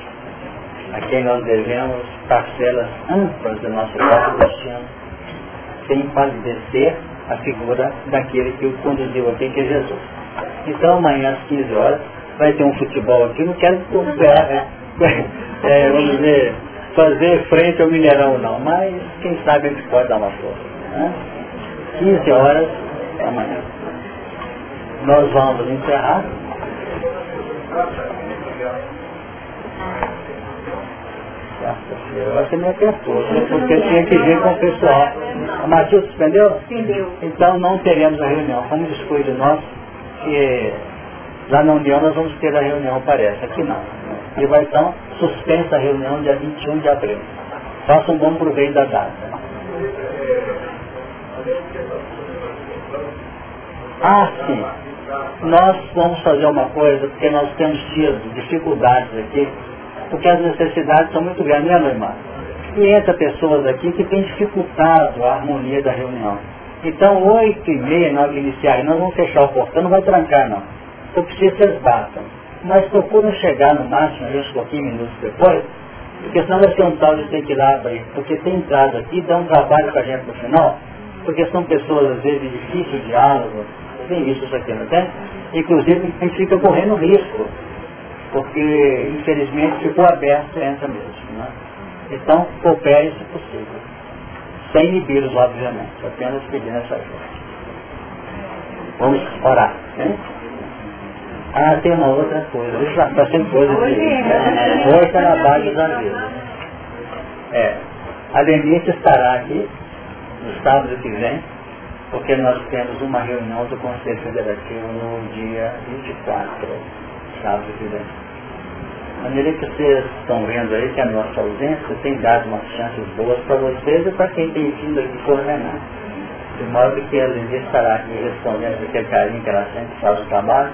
A quem nós devemos parcelas amplas do nosso próprio destino, sem palidecer a figura daquele que o conduziu aqui, que é Jesus. Então, amanhã às 15 horas, vai ter um futebol aqui, não quero é, é, vamos dizer, fazer frente ao Mineirão não, mas quem sabe a gente pode dar uma força. Né? 15 horas amanhã. Nós vamos encerrar. Acho que me apertou, né? porque tinha que vir com o pessoal. A Matilde suspendeu? Suspendeu. Então não teremos a reunião. Como descuido nosso, que Lá na União nós vamos ter a reunião, parece. Aqui não. E vai então suspensa a reunião dia 21 de abril. Faça um bom proveito da data. Ah, sim. Nós vamos fazer uma coisa, porque nós temos tido dificuldades aqui, porque as necessidades são muito grandes, né, meu irmão? E entra pessoas aqui que têm dificultado a harmonia da reunião. Então, oito e meia, de iniciar, nós vamos fechar o portão, não vai trancar, não eu eles batam. Mas procuram chegar no máximo uns pouquinhos minutos depois, porque senão vai ser um tal de ter que ir lá abrir. Porque tem entrado aqui, dá um trabalho para a gente no final, porque são pessoas às vezes de difícil diálogo, tem isso aqui, não tem? Inclusive a gente fica correndo risco, porque infelizmente ficou aberto essa mesmo. Né? Então coopere se possível. Sem inibi-los, obviamente, apenas pedindo essa ajuda. Vamos orar. Né? Ah, tem uma outra coisa. Isso está sendo coisa de força na base da vida. É. A Denise estará aqui no sábado que vem porque nós temos uma reunião do Conselho Federativo no dia 24, sábado que vem. De maneira que vocês estão vendo aí que a nossa ausência tem dado umas chances boas para vocês e para quem tem vindo aqui coordenar. De modo que a Lindy estará aqui respondendo aquele carinho que ela sempre faz o trabalho.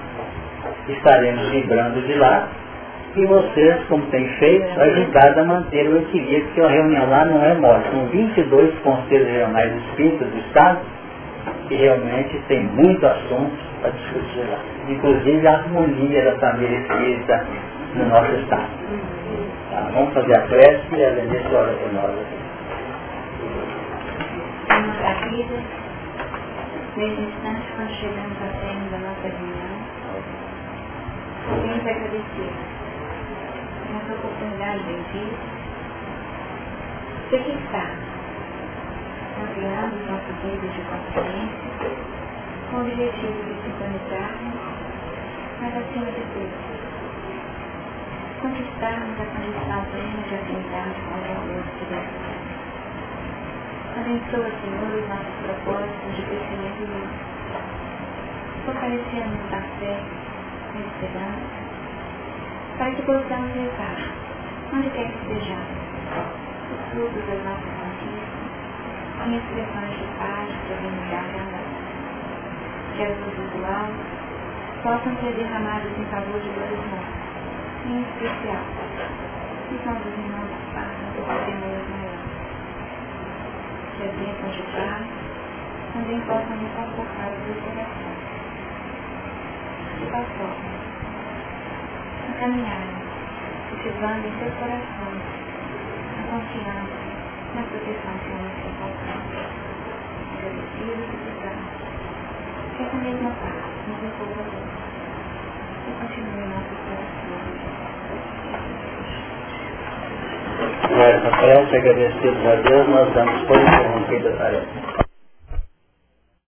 Estaremos vibrando de lá e vocês, como têm feito, ajudado a manter o equilíbrio, porque a reunião lá não é mole. São 22 conselhos regionais espíritas do Estado que realmente tem muito assunto para discutir lá. Inclusive a harmonia da família espírita no nosso Estado. Tá, vamos fazer a prece e a Lenista ora por nós. Nesse instante, quando chegamos término da nossa reunião, queremos agradecer essa oportunidade bendita. Você que está ampliando os nossos níveis de consciência com o objetivo de sintonizarmos, mas acima de tudo, conquistarmos a condição plena de afinidade com os valores de Deus. Abençoa, Senhor, os nossos propósitos de crescimento e luz. Fortalecemos a fé e a esperança para que possamos levar, onde quer que estejamos, os frutos das nossas conquistas em expressões de paz, serenidade e amor. Que as luzes do alto possam ser derramadas em favor de dois irmãos, em especial os nossos irmãos que passam por problemas maiores. Que as bênçãos de paz também possam nos confortar o seu coração. Forma, a caminhar, cultivando em seus corações a confiança na proteção que nos encontramos. Agradecidos e cristãos, que essa mesma paz nos envolva todos e continue em nossos corações. Nessa prece, agradecidos a Deus, nós damos por interrompida a tarefa.